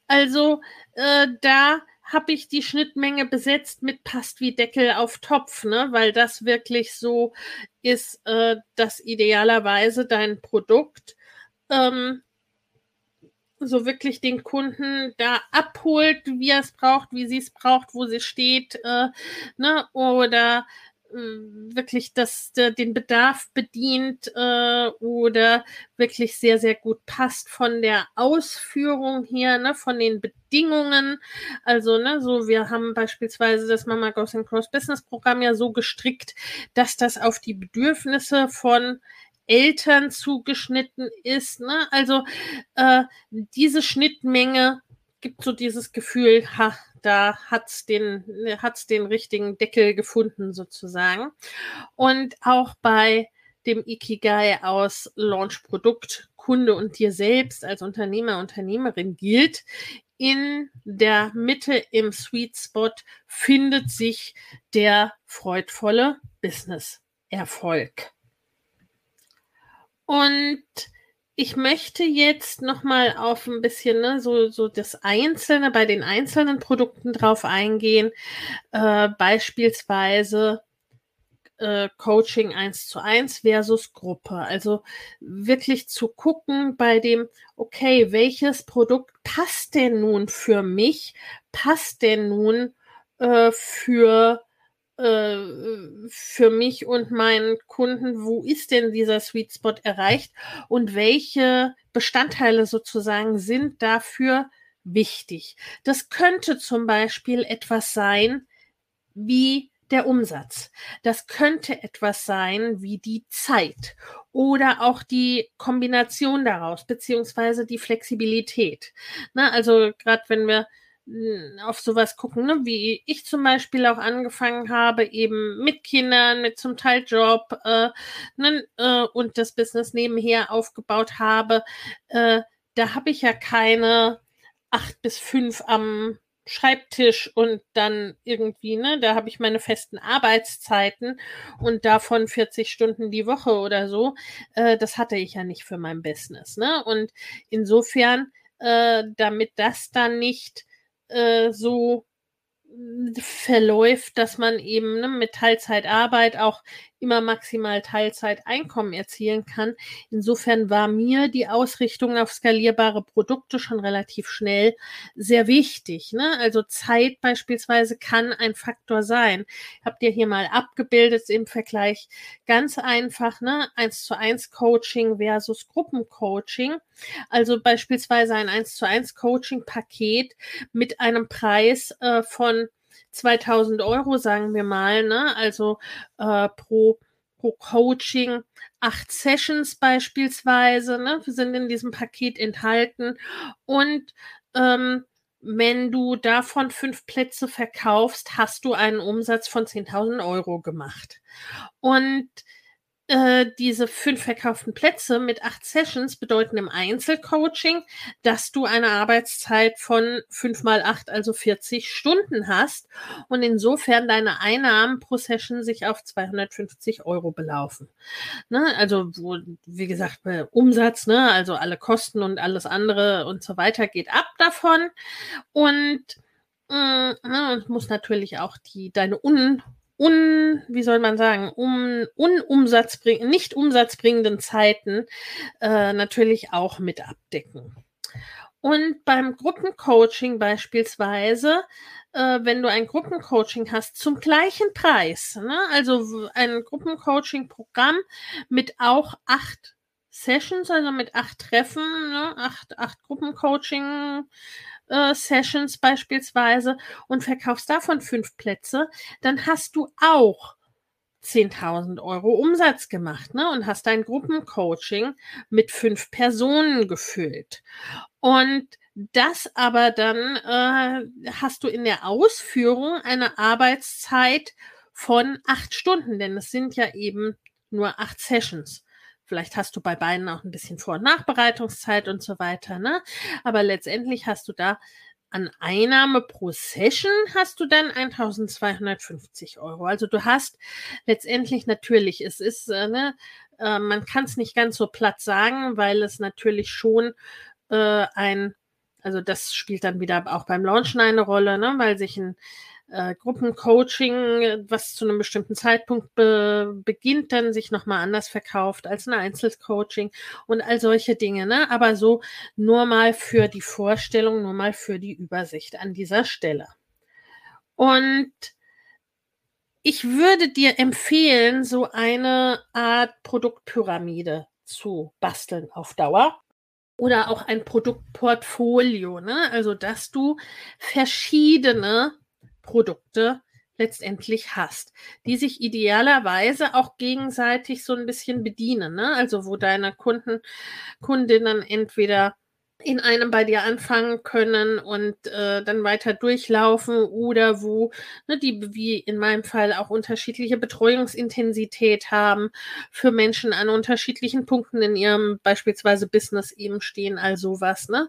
Also äh, da habe ich die Schnittmenge besetzt mit passt wie Deckel auf Topf, ne? weil das wirklich so ist, äh, dass idealerweise dein Produkt ähm, so wirklich den Kunden da abholt, wie er es braucht, wie sie es braucht, wo sie steht, äh, ne? oder wirklich das, den Bedarf bedient äh, oder wirklich sehr, sehr gut passt von der Ausführung her, ne, von den Bedingungen. Also, ne, so wir haben beispielsweise das Mama Goes and Cross Business Programm ja so gestrickt, dass das auf die Bedürfnisse von Eltern zugeschnitten ist. Ne? Also äh, diese Schnittmenge gibt so dieses Gefühl, ha, da hat's den, hat's den richtigen Deckel gefunden sozusagen. Und auch bei dem Ikigai aus Launch Produkt, Kunde und dir selbst als Unternehmer, Unternehmerin gilt, in der Mitte im Sweet Spot findet sich der freudvolle Business Erfolg. Und ich möchte jetzt noch mal auf ein bisschen ne, so, so das Einzelne bei den einzelnen Produkten drauf eingehen. Äh, beispielsweise äh, Coaching eins zu eins versus Gruppe. Also wirklich zu gucken bei dem, okay, welches Produkt passt denn nun für mich? Passt denn nun äh, für äh, für mich und meinen Kunden, wo ist denn dieser Sweet Spot erreicht und welche Bestandteile sozusagen sind dafür wichtig. Das könnte zum Beispiel etwas sein wie der Umsatz. Das könnte etwas sein wie die Zeit oder auch die Kombination daraus, beziehungsweise die Flexibilität. Na, also gerade wenn wir auf sowas gucken, ne? wie ich zum Beispiel auch angefangen habe, eben mit Kindern, mit zum Teil Job äh, ne? äh, und das Business nebenher aufgebaut habe. Äh, da habe ich ja keine acht bis fünf am Schreibtisch und dann irgendwie, ne, da habe ich meine festen Arbeitszeiten und davon 40 Stunden die Woche oder so. Äh, das hatte ich ja nicht für mein Business, ne? Und insofern, äh, damit das dann nicht äh, so verläuft, dass man eben ne, mit Teilzeitarbeit auch immer maximal Teilzeiteinkommen erzielen kann. Insofern war mir die Ausrichtung auf skalierbare Produkte schon relativ schnell sehr wichtig. Ne? Also Zeit beispielsweise kann ein Faktor sein. Habt ihr hier mal abgebildet im Vergleich ganz einfach, ne? Eins zu eins Coaching versus Gruppencoaching. Also beispielsweise ein eins zu eins Coaching Paket mit einem Preis äh, von 2000 Euro, sagen wir mal, ne? also äh, pro, pro Coaching. Acht Sessions beispielsweise ne? sind in diesem Paket enthalten. Und ähm, wenn du davon fünf Plätze verkaufst, hast du einen Umsatz von 10.000 Euro gemacht. Und äh, diese fünf verkauften Plätze mit acht Sessions bedeuten im Einzelcoaching, dass du eine Arbeitszeit von fünf mal acht, also 40 Stunden hast und insofern deine Einnahmen pro Session sich auf 250 Euro belaufen. Ne? Also, wo, wie gesagt, Umsatz, ne? also alle Kosten und alles andere und so weiter geht ab davon und mm, ne, und muss natürlich auch die deine un un, wie soll man sagen, um, unumsatzbring nicht umsatzbringenden Zeiten äh, natürlich auch mit abdecken. Und beim Gruppencoaching beispielsweise, äh, wenn du ein Gruppencoaching hast zum gleichen Preis, ne? also ein Gruppencoaching-Programm mit auch acht Sessions, also mit acht Treffen, ne? acht, acht Gruppencoaching äh, Sessions beispielsweise und verkaufst davon fünf Plätze, dann hast du auch 10.000 Euro Umsatz gemacht ne? und hast dein Gruppencoaching mit fünf Personen gefüllt. Und das aber dann äh, hast du in der Ausführung eine Arbeitszeit von acht Stunden, denn es sind ja eben nur acht Sessions. Vielleicht hast du bei beiden auch ein bisschen Vor- und Nachbereitungszeit und so weiter, ne? Aber letztendlich hast du da an Einnahme pro Session hast du dann 1250 Euro. Also du hast letztendlich natürlich, es ist, äh, ne, äh, man kann es nicht ganz so platt sagen, weil es natürlich schon äh, ein Also das spielt dann wieder auch beim Launchen eine Rolle, ne? weil sich ein äh, Gruppencoaching, was zu einem bestimmten Zeitpunkt be beginnt, dann sich nochmal anders verkauft als ein Einzelcoaching und all solche Dinge. Ne? Aber so nur mal für die Vorstellung, nur mal für die Übersicht an dieser Stelle. Und ich würde dir empfehlen, so eine Art Produktpyramide zu basteln auf Dauer oder auch ein Produktportfolio, ne? Also, dass du verschiedene Produkte letztendlich hast, die sich idealerweise auch gegenseitig so ein bisschen bedienen, ne? Also, wo deine Kunden, Kundinnen entweder in einem bei dir anfangen können und äh, dann weiter durchlaufen oder wo ne, die, wie in meinem Fall, auch unterschiedliche Betreuungsintensität haben, für Menschen an unterschiedlichen Punkten in ihrem beispielsweise Business eben stehen, all sowas. Ne?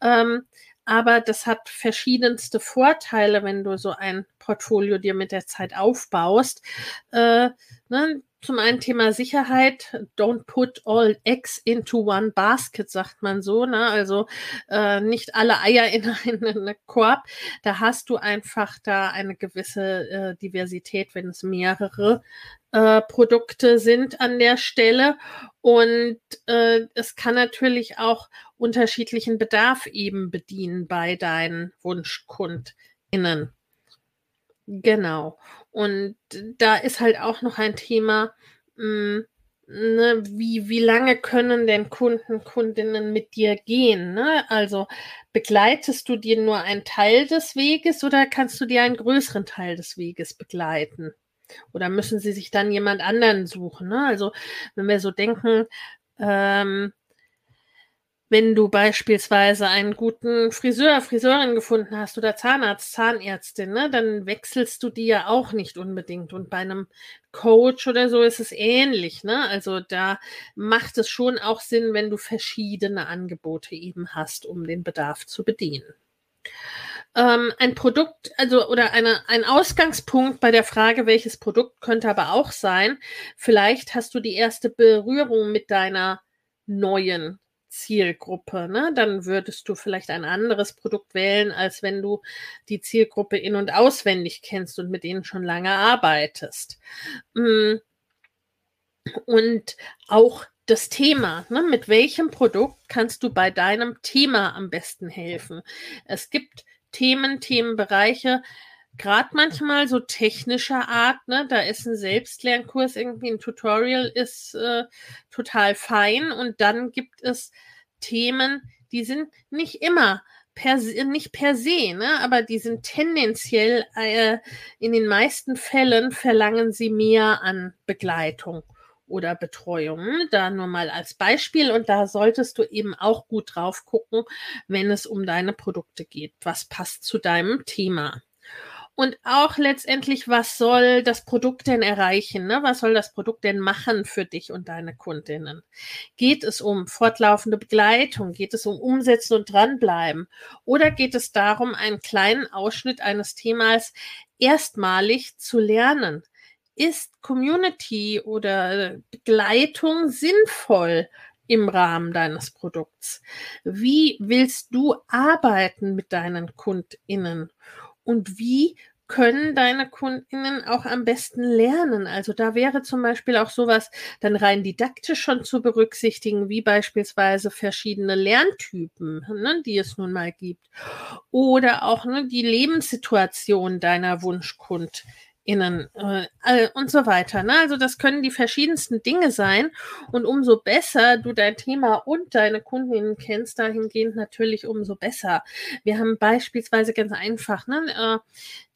Ähm, aber das hat verschiedenste Vorteile, wenn du so ein Portfolio dir mit der Zeit aufbaust. Äh, ne? Zum einen Thema Sicherheit. Don't put all eggs into one basket, sagt man so. Ne? Also äh, nicht alle Eier in einen Korb. Da hast du einfach da eine gewisse äh, Diversität, wenn es mehrere äh, Produkte sind an der Stelle. Und äh, es kann natürlich auch unterschiedlichen Bedarf eben bedienen bei deinen WunschkundInnen. Genau. Und da ist halt auch noch ein Thema, mh, hm, ne, wie, wie lange können denn Kunden, Kundinnen mit dir gehen? Ne? Also begleitest du dir nur einen Teil des Weges oder kannst du dir einen größeren Teil des Weges begleiten? Oder müssen sie sich dann jemand anderen suchen? Ne? Also wenn wir so denken, ähm, wenn du beispielsweise einen guten Friseur, Friseurin gefunden hast oder Zahnarzt, Zahnärztin, ne, dann wechselst du die ja auch nicht unbedingt. Und bei einem Coach oder so ist es ähnlich. Ne? Also da macht es schon auch Sinn, wenn du verschiedene Angebote eben hast, um den Bedarf zu bedienen. Ähm, ein Produkt, also oder eine, ein Ausgangspunkt bei der Frage, welches Produkt könnte aber auch sein, vielleicht hast du die erste Berührung mit deiner neuen Zielgruppe, ne? dann würdest du vielleicht ein anderes Produkt wählen, als wenn du die Zielgruppe in- und auswendig kennst und mit ihnen schon lange arbeitest. Mm. Und auch das Thema, ne? mit welchem Produkt kannst du bei deinem Thema am besten helfen? Es gibt Themen, Themenbereiche, gerade manchmal so technischer Art, ne, da ist ein Selbstlernkurs, irgendwie ein Tutorial ist äh, total fein und dann gibt es Themen, die sind nicht immer per nicht per se, ne, aber die sind tendenziell äh, in den meisten Fällen verlangen sie mehr an Begleitung oder Betreuung. Da nur mal als Beispiel und da solltest du eben auch gut drauf gucken, wenn es um deine Produkte geht. Was passt zu deinem Thema? Und auch letztendlich, was soll das Produkt denn erreichen? Ne? Was soll das Produkt denn machen für dich und deine Kundinnen? Geht es um fortlaufende Begleitung? Geht es um Umsetzen und dranbleiben? Oder geht es darum, einen kleinen Ausschnitt eines Themas erstmalig zu lernen? Ist Community oder Begleitung sinnvoll? im Rahmen deines Produkts? Wie willst du arbeiten mit deinen KundInnen? Und wie können deine Kundinnen auch am besten lernen? Also da wäre zum Beispiel auch sowas dann rein didaktisch schon zu berücksichtigen, wie beispielsweise verschiedene Lerntypen, ne, die es nun mal gibt. Oder auch ne, die Lebenssituation deiner Wunschkund, innen äh, und so weiter. Ne? Also das können die verschiedensten Dinge sein und umso besser du dein Thema und deine Kundinnen kennst, dahingehend natürlich umso besser. Wir haben beispielsweise ganz einfach ne, äh,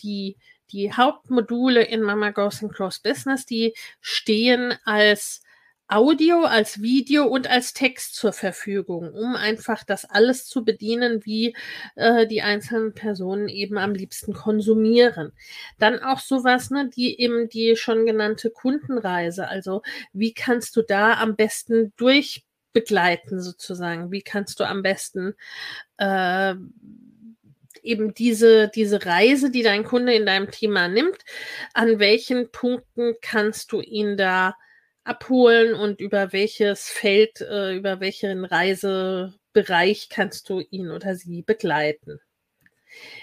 die die Hauptmodule in Mama Goes and Cross Business, die stehen als Audio, als Video und als Text zur Verfügung, um einfach das alles zu bedienen, wie äh, die einzelnen Personen eben am liebsten konsumieren. Dann auch sowas, ne, die eben die schon genannte Kundenreise. Also wie kannst du da am besten durchbegleiten sozusagen? Wie kannst du am besten äh, eben diese, diese Reise, die dein Kunde in deinem Thema nimmt, an welchen Punkten kannst du ihn da abholen und über welches Feld, äh, über welchen Reise, Bereich kannst du ihn oder sie begleiten.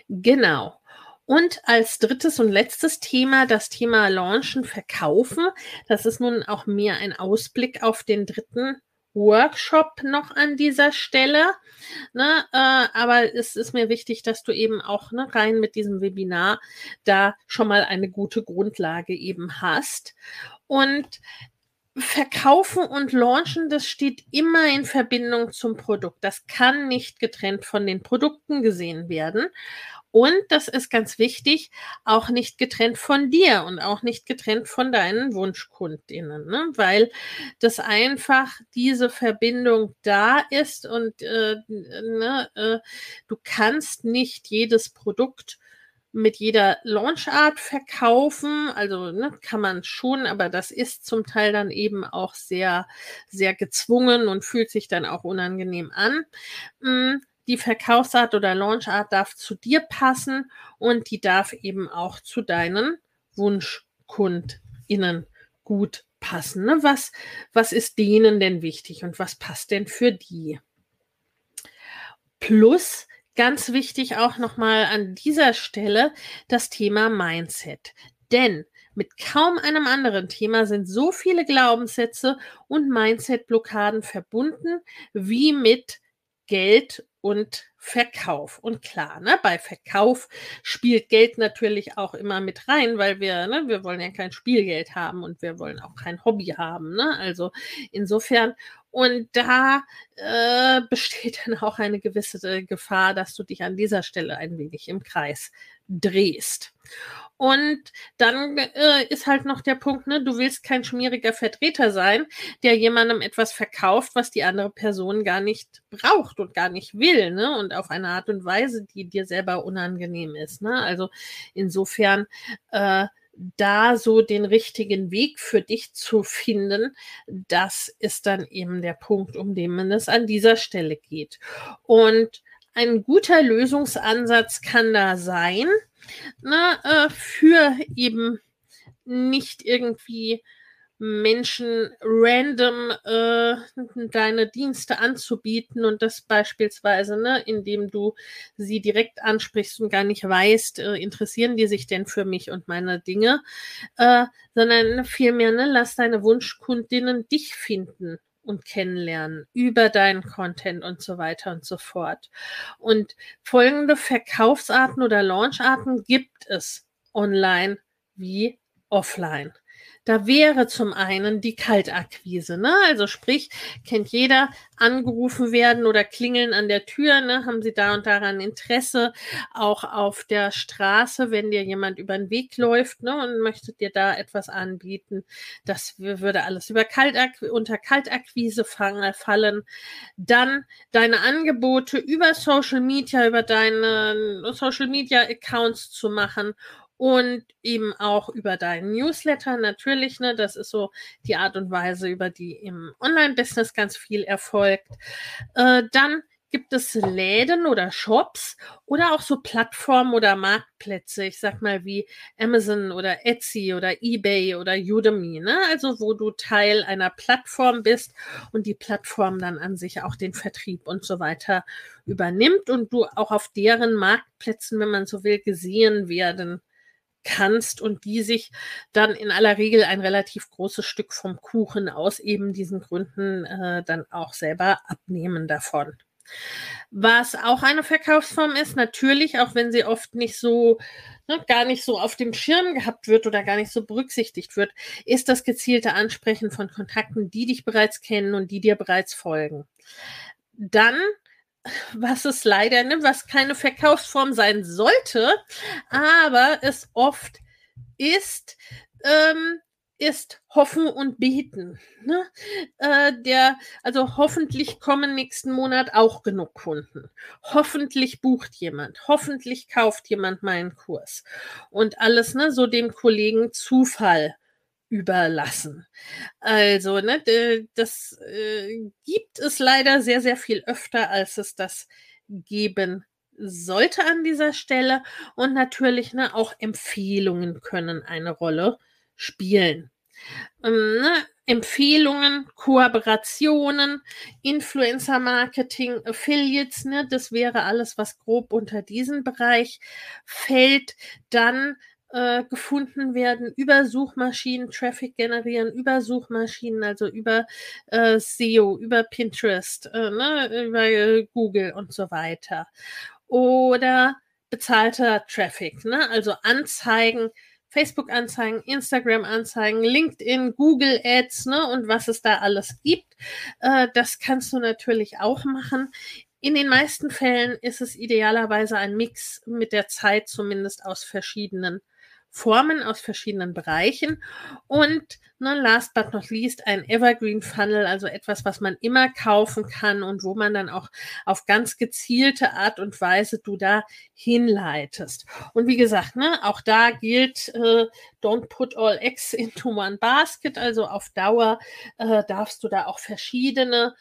Genau. Und als drittes und letztes Thema das Thema Launchen, Verkaufen. Das ist nun auch mehr ein Ausblick auf den dritten Workshop noch an dieser Stelle. Ne, äh, aber es ist mir wichtig, dass du eben auch ne, rein mit diesem Webinar da schon mal eine gute Grundlage eben hast. Und Verkaufen und Launchen, das steht immer in Verbindung zum Produkt. Das kann nicht getrennt von den Produkten gesehen werden. Und das ist ganz wichtig, auch nicht getrennt von dir und auch nicht getrennt von deinen Wunschkundinnen, ne? weil das einfach diese Verbindung da ist und äh, ne, äh, du kannst nicht jedes Produkt mit jeder Launchart verkaufen. Also ne, kann man schon, aber das ist zum Teil dann eben auch sehr, sehr gezwungen und fühlt sich dann auch unangenehm an. Mm, die Verkaufsart oder Launchart darf zu dir passen und die darf eben auch zu deinen WunschkundInnen gut passen. Ne? Was, was ist denen denn wichtig und was passt denn für die? Plus, ganz wichtig auch nochmal an dieser Stelle das Thema Mindset. Denn mit kaum einem anderen Thema sind so viele Glaubenssätze und Mindset-Blockaden verbunden wie mit Geld und Verkauf. Und klar, ne, bei Verkauf spielt Geld natürlich auch immer mit rein, weil wir, ne, wir wollen ja kein Spielgeld haben und wir wollen auch kein Hobby haben. Ne? Also insofern, und da äh, besteht dann auch eine gewisse Gefahr, dass du dich an dieser Stelle ein wenig im Kreis drehst. Und dann äh, ist halt noch der Punkt, ne, du willst kein schmieriger Vertreter sein, der jemandem etwas verkauft, was die andere Person gar nicht braucht und gar nicht will, ne? Und auf eine Art und Weise, die dir selber unangenehm ist. Ne? Also insofern äh, da so den richtigen Weg für dich zu finden, das ist dann eben der Punkt, um den es an dieser Stelle geht. Und ein guter Lösungsansatz kann da sein, na, äh, für eben nicht irgendwie Menschen random äh, deine Dienste anzubieten und das beispielsweise, ne, indem du sie direkt ansprichst und gar nicht weißt, äh, interessieren die sich denn für mich und meine Dinge, äh, sondern vielmehr, ne, lass deine Wunschkundinnen dich finden und kennenlernen über deinen Content und so weiter und so fort. Und folgende Verkaufsarten oder Launcharten gibt es online wie offline. Da wäre zum einen die Kaltakquise, ne? Also sprich, kennt jeder, angerufen werden oder klingeln an der Tür, ne? Haben Sie da und daran Interesse? Auch auf der Straße, wenn dir jemand über den Weg läuft, ne? Und möchte dir da etwas anbieten, das würde alles über Kaltakquise, unter Kaltakquise fangen, fallen. Dann deine Angebote über Social Media, über deine Social Media Accounts zu machen und eben auch über deinen Newsletter natürlich. Ne, das ist so die Art und Weise, über die im Online-Business ganz viel erfolgt. Äh, dann gibt es Läden oder Shops oder auch so Plattformen oder Marktplätze, ich sag mal wie Amazon oder Etsy oder eBay oder Udemy, ne? Also wo du Teil einer Plattform bist und die Plattform dann an sich auch den Vertrieb und so weiter übernimmt und du auch auf deren Marktplätzen, wenn man so will, gesehen werden kannst und die sich dann in aller Regel ein relativ großes Stück vom Kuchen aus eben diesen Gründen äh, dann auch selber abnehmen davon. Was auch eine Verkaufsform ist, natürlich, auch wenn sie oft nicht so, ne, gar nicht so auf dem Schirm gehabt wird oder gar nicht so berücksichtigt wird, ist das gezielte Ansprechen von Kontakten, die dich bereits kennen und die dir bereits folgen. Dann was es leider, ne, was keine Verkaufsform sein sollte, aber es oft ist, ähm, ist Hoffen und Beten. Ne? Äh, der, also hoffentlich kommen nächsten Monat auch genug Kunden. Hoffentlich bucht jemand. Hoffentlich kauft jemand meinen Kurs. Und alles, ne, so dem Kollegen Zufall überlassen. Also, ne, das äh, gibt es leider sehr, sehr viel öfter, als es das geben sollte an dieser Stelle. Und natürlich, ne, auch Empfehlungen können eine Rolle spielen. Ähm, ne, Empfehlungen, Kooperationen, Influencer-Marketing, Affiliates, ne, das wäre alles, was grob unter diesen Bereich fällt. Dann äh, gefunden werden über Suchmaschinen, Traffic generieren, über Suchmaschinen, also über äh, SEO, über Pinterest, äh, ne, über äh, Google und so weiter. Oder bezahlter Traffic, ne, also Anzeigen, Facebook-Anzeigen, Instagram-Anzeigen, LinkedIn, Google Ads, ne, und was es da alles gibt. Äh, das kannst du natürlich auch machen. In den meisten Fällen ist es idealerweise ein Mix mit der Zeit zumindest aus verschiedenen Formen aus verschiedenen Bereichen und ne, last but not least ein Evergreen Funnel, also etwas, was man immer kaufen kann und wo man dann auch auf ganz gezielte Art und Weise du da hinleitest. Und wie gesagt, ne, auch da gilt, äh, don't put all eggs into one basket, also auf Dauer äh, darfst du da auch verschiedene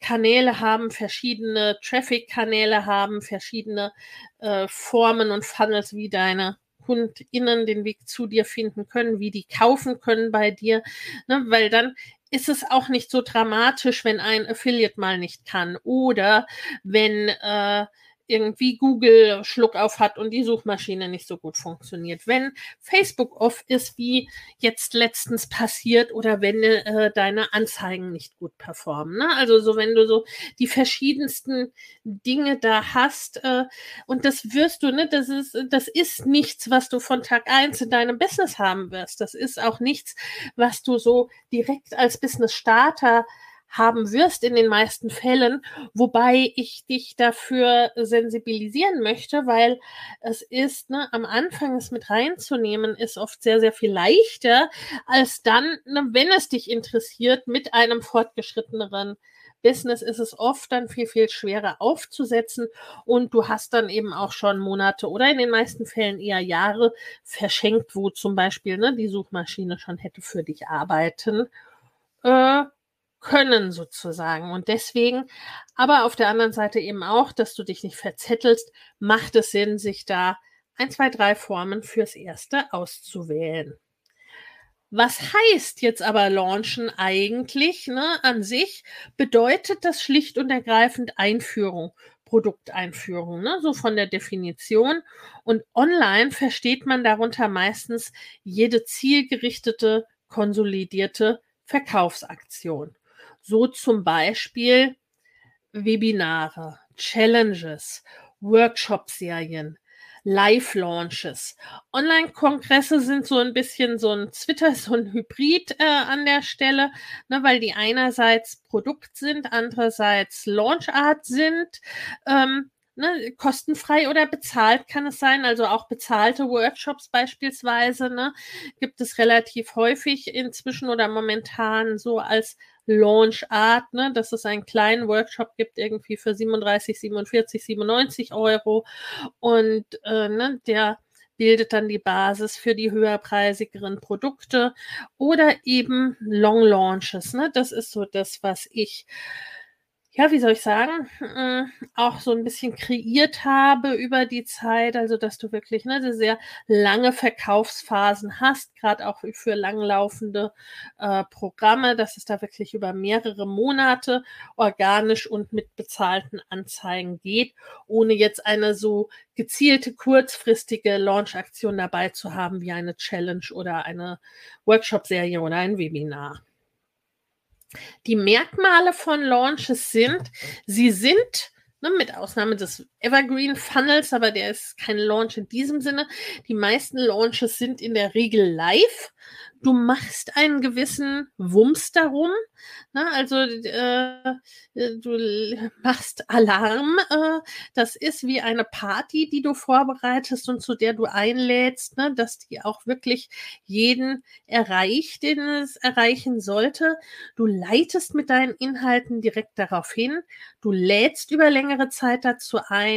Kanäle haben, verschiedene Traffic-Kanäle haben, verschiedene äh, Formen und Funnels, wie deine KundInnen den Weg zu dir finden können, wie die kaufen können bei dir, ne, weil dann ist es auch nicht so dramatisch, wenn ein Affiliate mal nicht kann. Oder wenn äh, irgendwie Google Schluck auf hat und die Suchmaschine nicht so gut funktioniert. Wenn Facebook off ist, wie jetzt letztens passiert, oder wenn äh, deine Anzeigen nicht gut performen. Ne? Also so, wenn du so die verschiedensten Dinge da hast, äh, und das wirst du, ne, das ist, das ist nichts, was du von Tag eins in deinem Business haben wirst. Das ist auch nichts, was du so direkt als Business Starter haben wirst in den meisten Fällen, wobei ich dich dafür sensibilisieren möchte, weil es ist, ne, am Anfang es mit reinzunehmen, ist oft sehr, sehr viel leichter, als dann, ne, wenn es dich interessiert, mit einem fortgeschritteneren Business ist es oft dann viel, viel schwerer aufzusetzen und du hast dann eben auch schon Monate oder in den meisten Fällen eher Jahre verschenkt, wo zum Beispiel ne, die Suchmaschine schon hätte für dich arbeiten äh, können sozusagen. Und deswegen, aber auf der anderen Seite eben auch, dass du dich nicht verzettelst, macht es Sinn, sich da ein, zwei, drei Formen fürs Erste auszuwählen. Was heißt jetzt aber launchen eigentlich ne, an sich? Bedeutet das schlicht und ergreifend Einführung, Produkteinführung, ne, so von der Definition. Und online versteht man darunter meistens jede zielgerichtete, konsolidierte Verkaufsaktion. So zum Beispiel Webinare, Challenges, Workshop-Serien, Live-Launches. Online-Kongresse sind so ein bisschen so ein Twitter, so ein Hybrid äh, an der Stelle, ne, weil die einerseits Produkt sind, andererseits Launchart sind. Ähm, ne, kostenfrei oder bezahlt kann es sein, also auch bezahlte Workshops beispielsweise, ne, gibt es relativ häufig inzwischen oder momentan so als Launch Art, ne, dass es einen kleinen Workshop gibt, irgendwie für 37, 47, 97 Euro. Und äh, ne, der bildet dann die Basis für die höherpreisigeren Produkte oder eben Long Launches. Ne? Das ist so das, was ich ja, wie soll ich sagen, äh, auch so ein bisschen kreiert habe über die Zeit, also dass du wirklich ne, sehr lange Verkaufsphasen hast, gerade auch für langlaufende äh, Programme, dass es da wirklich über mehrere Monate organisch und mit bezahlten Anzeigen geht, ohne jetzt eine so gezielte kurzfristige Launch-Aktion dabei zu haben, wie eine Challenge oder eine Workshop-Serie oder ein Webinar. Die Merkmale von Launches sind, sie sind ne, mit Ausnahme des Evergreen Funnels, aber der ist kein Launch in diesem Sinne. Die meisten Launches sind in der Regel live du machst einen gewissen Wumms darum. Ne? Also äh, du machst Alarm. Äh, das ist wie eine Party, die du vorbereitest und zu der du einlädst, ne? dass die auch wirklich jeden erreicht, den es erreichen sollte. Du leitest mit deinen Inhalten direkt darauf hin. Du lädst über längere Zeit dazu ein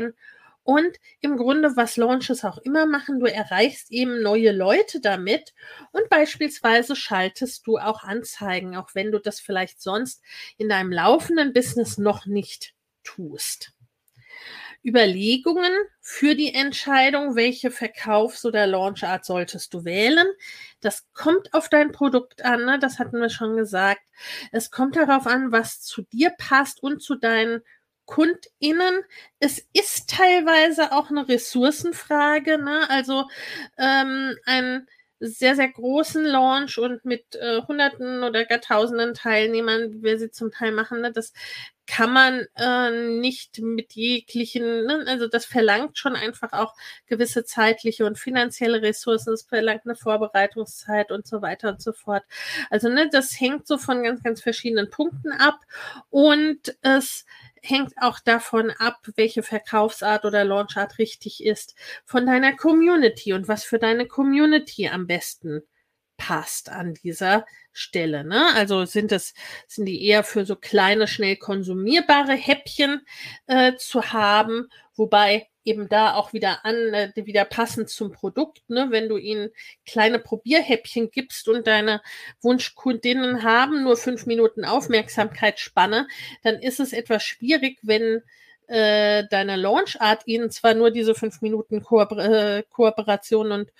und im Grunde, was Launches auch immer machen, du erreichst eben neue Leute damit und beispielsweise schaltest du auch Anzeigen, auch wenn du das vielleicht sonst in deinem laufenden Business noch nicht tust. Überlegungen für die Entscheidung, welche Verkaufs- oder Launchart solltest du wählen. Das kommt auf dein Produkt an, ne? das hatten wir schon gesagt. Es kommt darauf an, was zu dir passt und zu deinen KundInnen. Es ist teilweise auch eine Ressourcenfrage, ne? Also ähm, ein sehr, sehr großen Launch und mit äh, Hunderten oder gar Tausenden Teilnehmern, wie wir sie zum Teil machen, ne, das kann man äh, nicht mit jeglichen, ne, also das verlangt schon einfach auch gewisse zeitliche und finanzielle Ressourcen, es verlangt eine Vorbereitungszeit und so weiter und so fort. Also ne, das hängt so von ganz, ganz verschiedenen Punkten ab und es hängt auch davon ab, welche Verkaufsart oder Launchart richtig ist, von deiner Community und was für deine Community am besten passt an dieser Stelle. Ne? Also sind es, sind die eher für so kleine, schnell konsumierbare Häppchen äh, zu haben, wobei eben da auch wieder an, äh, wieder passend zum Produkt, ne? wenn du ihnen kleine Probierhäppchen gibst und deine Wunschkundinnen haben nur fünf Minuten Aufmerksamkeitsspanne, dann ist es etwas schwierig, wenn äh, deine Launchart ihnen zwar nur diese fünf Minuten Kooper äh, Kooperation und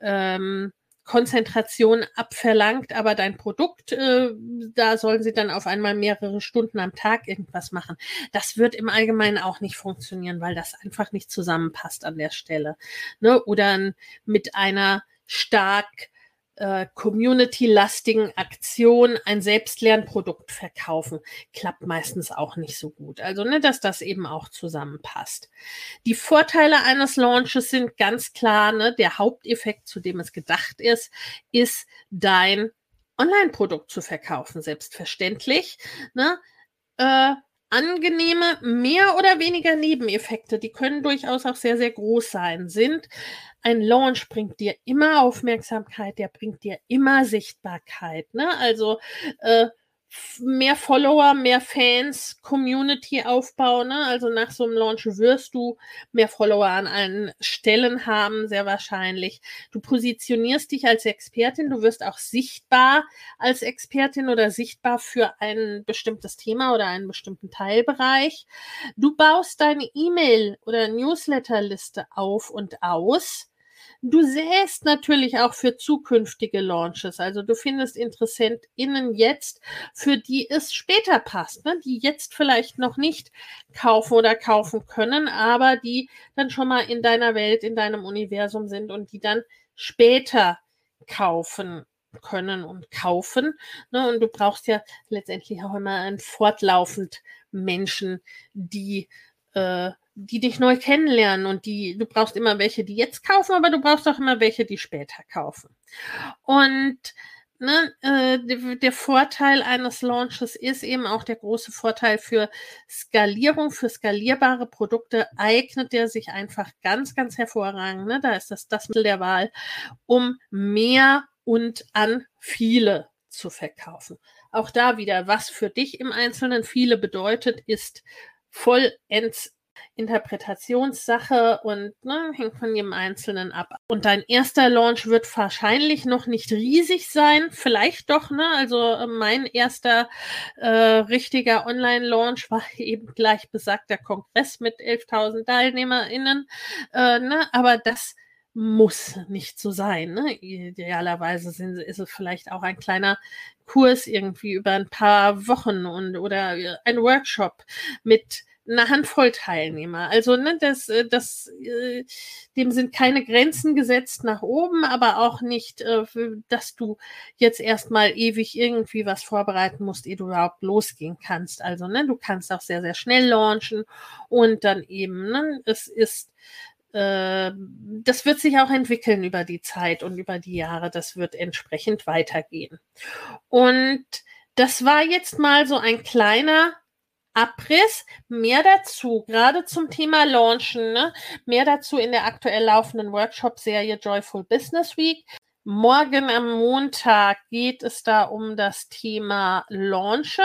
ähm, Konzentration abverlangt, aber dein Produkt, äh, da sollen sie dann auf einmal mehrere Stunden am Tag irgendwas machen. Das wird im Allgemeinen auch nicht funktionieren, weil das einfach nicht zusammenpasst an der Stelle. Ne? Oder mit einer stark äh, community-lastigen Aktion ein Selbstlernprodukt verkaufen. Klappt meistens auch nicht so gut. Also, ne, dass das eben auch zusammenpasst. Die Vorteile eines Launches sind ganz klar, ne, der Haupteffekt, zu dem es gedacht ist, ist dein Online-Produkt zu verkaufen, selbstverständlich. Ne? Äh, angenehme, mehr oder weniger Nebeneffekte, die können durchaus auch sehr, sehr groß sein, sind ein Launch bringt dir immer Aufmerksamkeit, der bringt dir immer Sichtbarkeit. Ne? Also äh, mehr Follower, mehr Fans, Community aufbauen. Ne? Also nach so einem Launch wirst du mehr Follower an allen Stellen haben, sehr wahrscheinlich. Du positionierst dich als Expertin, du wirst auch sichtbar als Expertin oder sichtbar für ein bestimmtes Thema oder einen bestimmten Teilbereich. Du baust deine E-Mail- oder Newsletterliste auf und aus Du säst natürlich auch für zukünftige Launches. Also du findest InteressentInnen jetzt, für die es später passt, ne? die jetzt vielleicht noch nicht kaufen oder kaufen können, aber die dann schon mal in deiner Welt, in deinem Universum sind und die dann später kaufen können und kaufen. Ne? Und du brauchst ja letztendlich auch immer ein fortlaufend Menschen, die äh, die dich neu kennenlernen und die, du brauchst immer welche, die jetzt kaufen, aber du brauchst auch immer welche, die später kaufen. Und ne, äh, der Vorteil eines Launches ist eben auch der große Vorteil für Skalierung, für skalierbare Produkte eignet der sich einfach ganz, ganz hervorragend. Ne? Da ist das das Mittel der Wahl, um mehr und an viele zu verkaufen. Auch da wieder, was für dich im Einzelnen viele bedeutet, ist vollends Interpretationssache und ne, hängt von jedem Einzelnen ab. Und dein erster Launch wird wahrscheinlich noch nicht riesig sein, vielleicht doch, ne? Also äh, mein erster äh, richtiger Online-Launch war eben gleich besagter Kongress mit 11.000 TeilnehmerInnen, äh, ne? Aber das muss nicht so sein. Ne? Idealerweise sind, ist es vielleicht auch ein kleiner Kurs irgendwie über ein paar Wochen und oder ein Workshop mit eine Handvoll Teilnehmer. Also ne, das, äh, das, äh, dem sind keine Grenzen gesetzt nach oben, aber auch nicht, äh, dass du jetzt erstmal ewig irgendwie was vorbereiten musst, ehe du überhaupt losgehen kannst. Also ne, du kannst auch sehr, sehr schnell launchen und dann eben, ne, es ist das wird sich auch entwickeln über die Zeit und über die Jahre. Das wird entsprechend weitergehen. Und das war jetzt mal so ein kleiner Abriss. Mehr dazu, gerade zum Thema Launchen, ne? mehr dazu in der aktuell laufenden Workshop-Serie Joyful Business Week. Morgen am Montag geht es da um das Thema Launchen.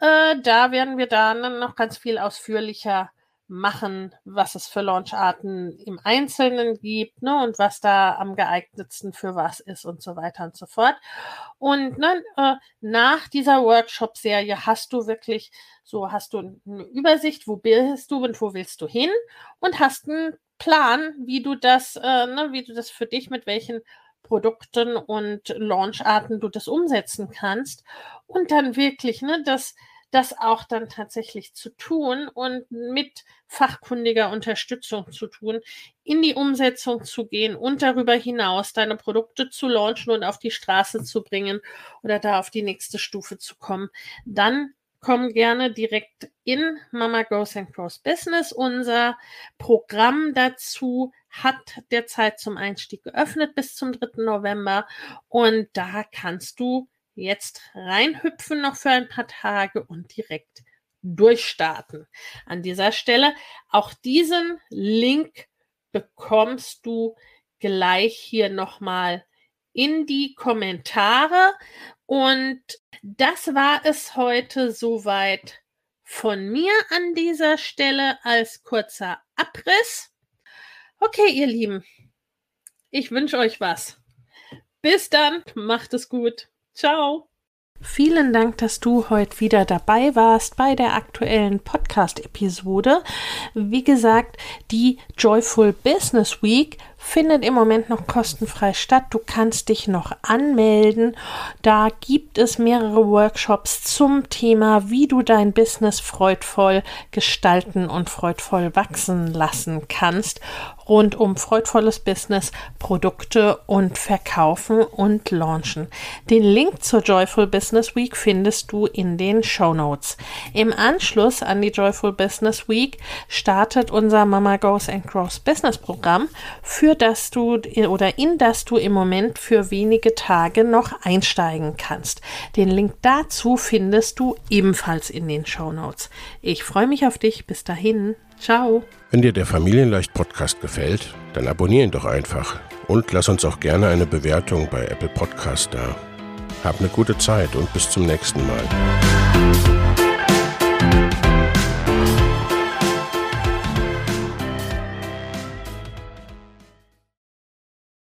Äh, da werden wir dann noch ganz viel ausführlicher machen, was es für Launcharten im Einzelnen gibt ne, und was da am geeignetsten für was ist und so weiter und so fort. Und ne, äh, nach dieser Workshop-Serie hast du wirklich so, hast du eine Übersicht, wo bist du und wo willst du hin und hast einen Plan, wie du das, äh, ne, wie du das für dich mit welchen Produkten und Launcharten du das umsetzen kannst und dann wirklich, ne, das das auch dann tatsächlich zu tun und mit fachkundiger Unterstützung zu tun, in die Umsetzung zu gehen und darüber hinaus deine Produkte zu launchen und auf die Straße zu bringen oder da auf die nächste Stufe zu kommen, dann komm gerne direkt in Mama Goes and Grows Business. Unser Programm dazu hat derzeit zum Einstieg geöffnet bis zum 3. November und da kannst du jetzt reinhüpfen noch für ein paar Tage und direkt durchstarten. An dieser Stelle auch diesen Link bekommst du gleich hier nochmal in die Kommentare. Und das war es heute soweit von mir an dieser Stelle als kurzer Abriss. Okay, ihr Lieben, ich wünsche euch was. Bis dann, macht es gut. Ciao. Vielen Dank, dass du heute wieder dabei warst bei der aktuellen Podcast-Episode. Wie gesagt, die Joyful Business Week findet im Moment noch kostenfrei statt. Du kannst dich noch anmelden. Da gibt es mehrere Workshops zum Thema, wie du dein Business freudvoll gestalten und freudvoll wachsen lassen kannst. Rund um freudvolles Business, Produkte und Verkaufen und Launchen. Den Link zur Joyful Business Week findest du in den Show Notes. Im Anschluss an die Joyful Business Week startet unser Mama Goes and Grows Business Programm für für du oder in das du im Moment für wenige Tage noch einsteigen kannst. Den Link dazu findest du ebenfalls in den Show Notes. Ich freue mich auf dich. Bis dahin. Ciao. Wenn dir der Familienleicht Podcast gefällt, dann abonniere ihn doch einfach und lass uns auch gerne eine Bewertung bei Apple Podcast da. Hab eine gute Zeit und bis zum nächsten Mal.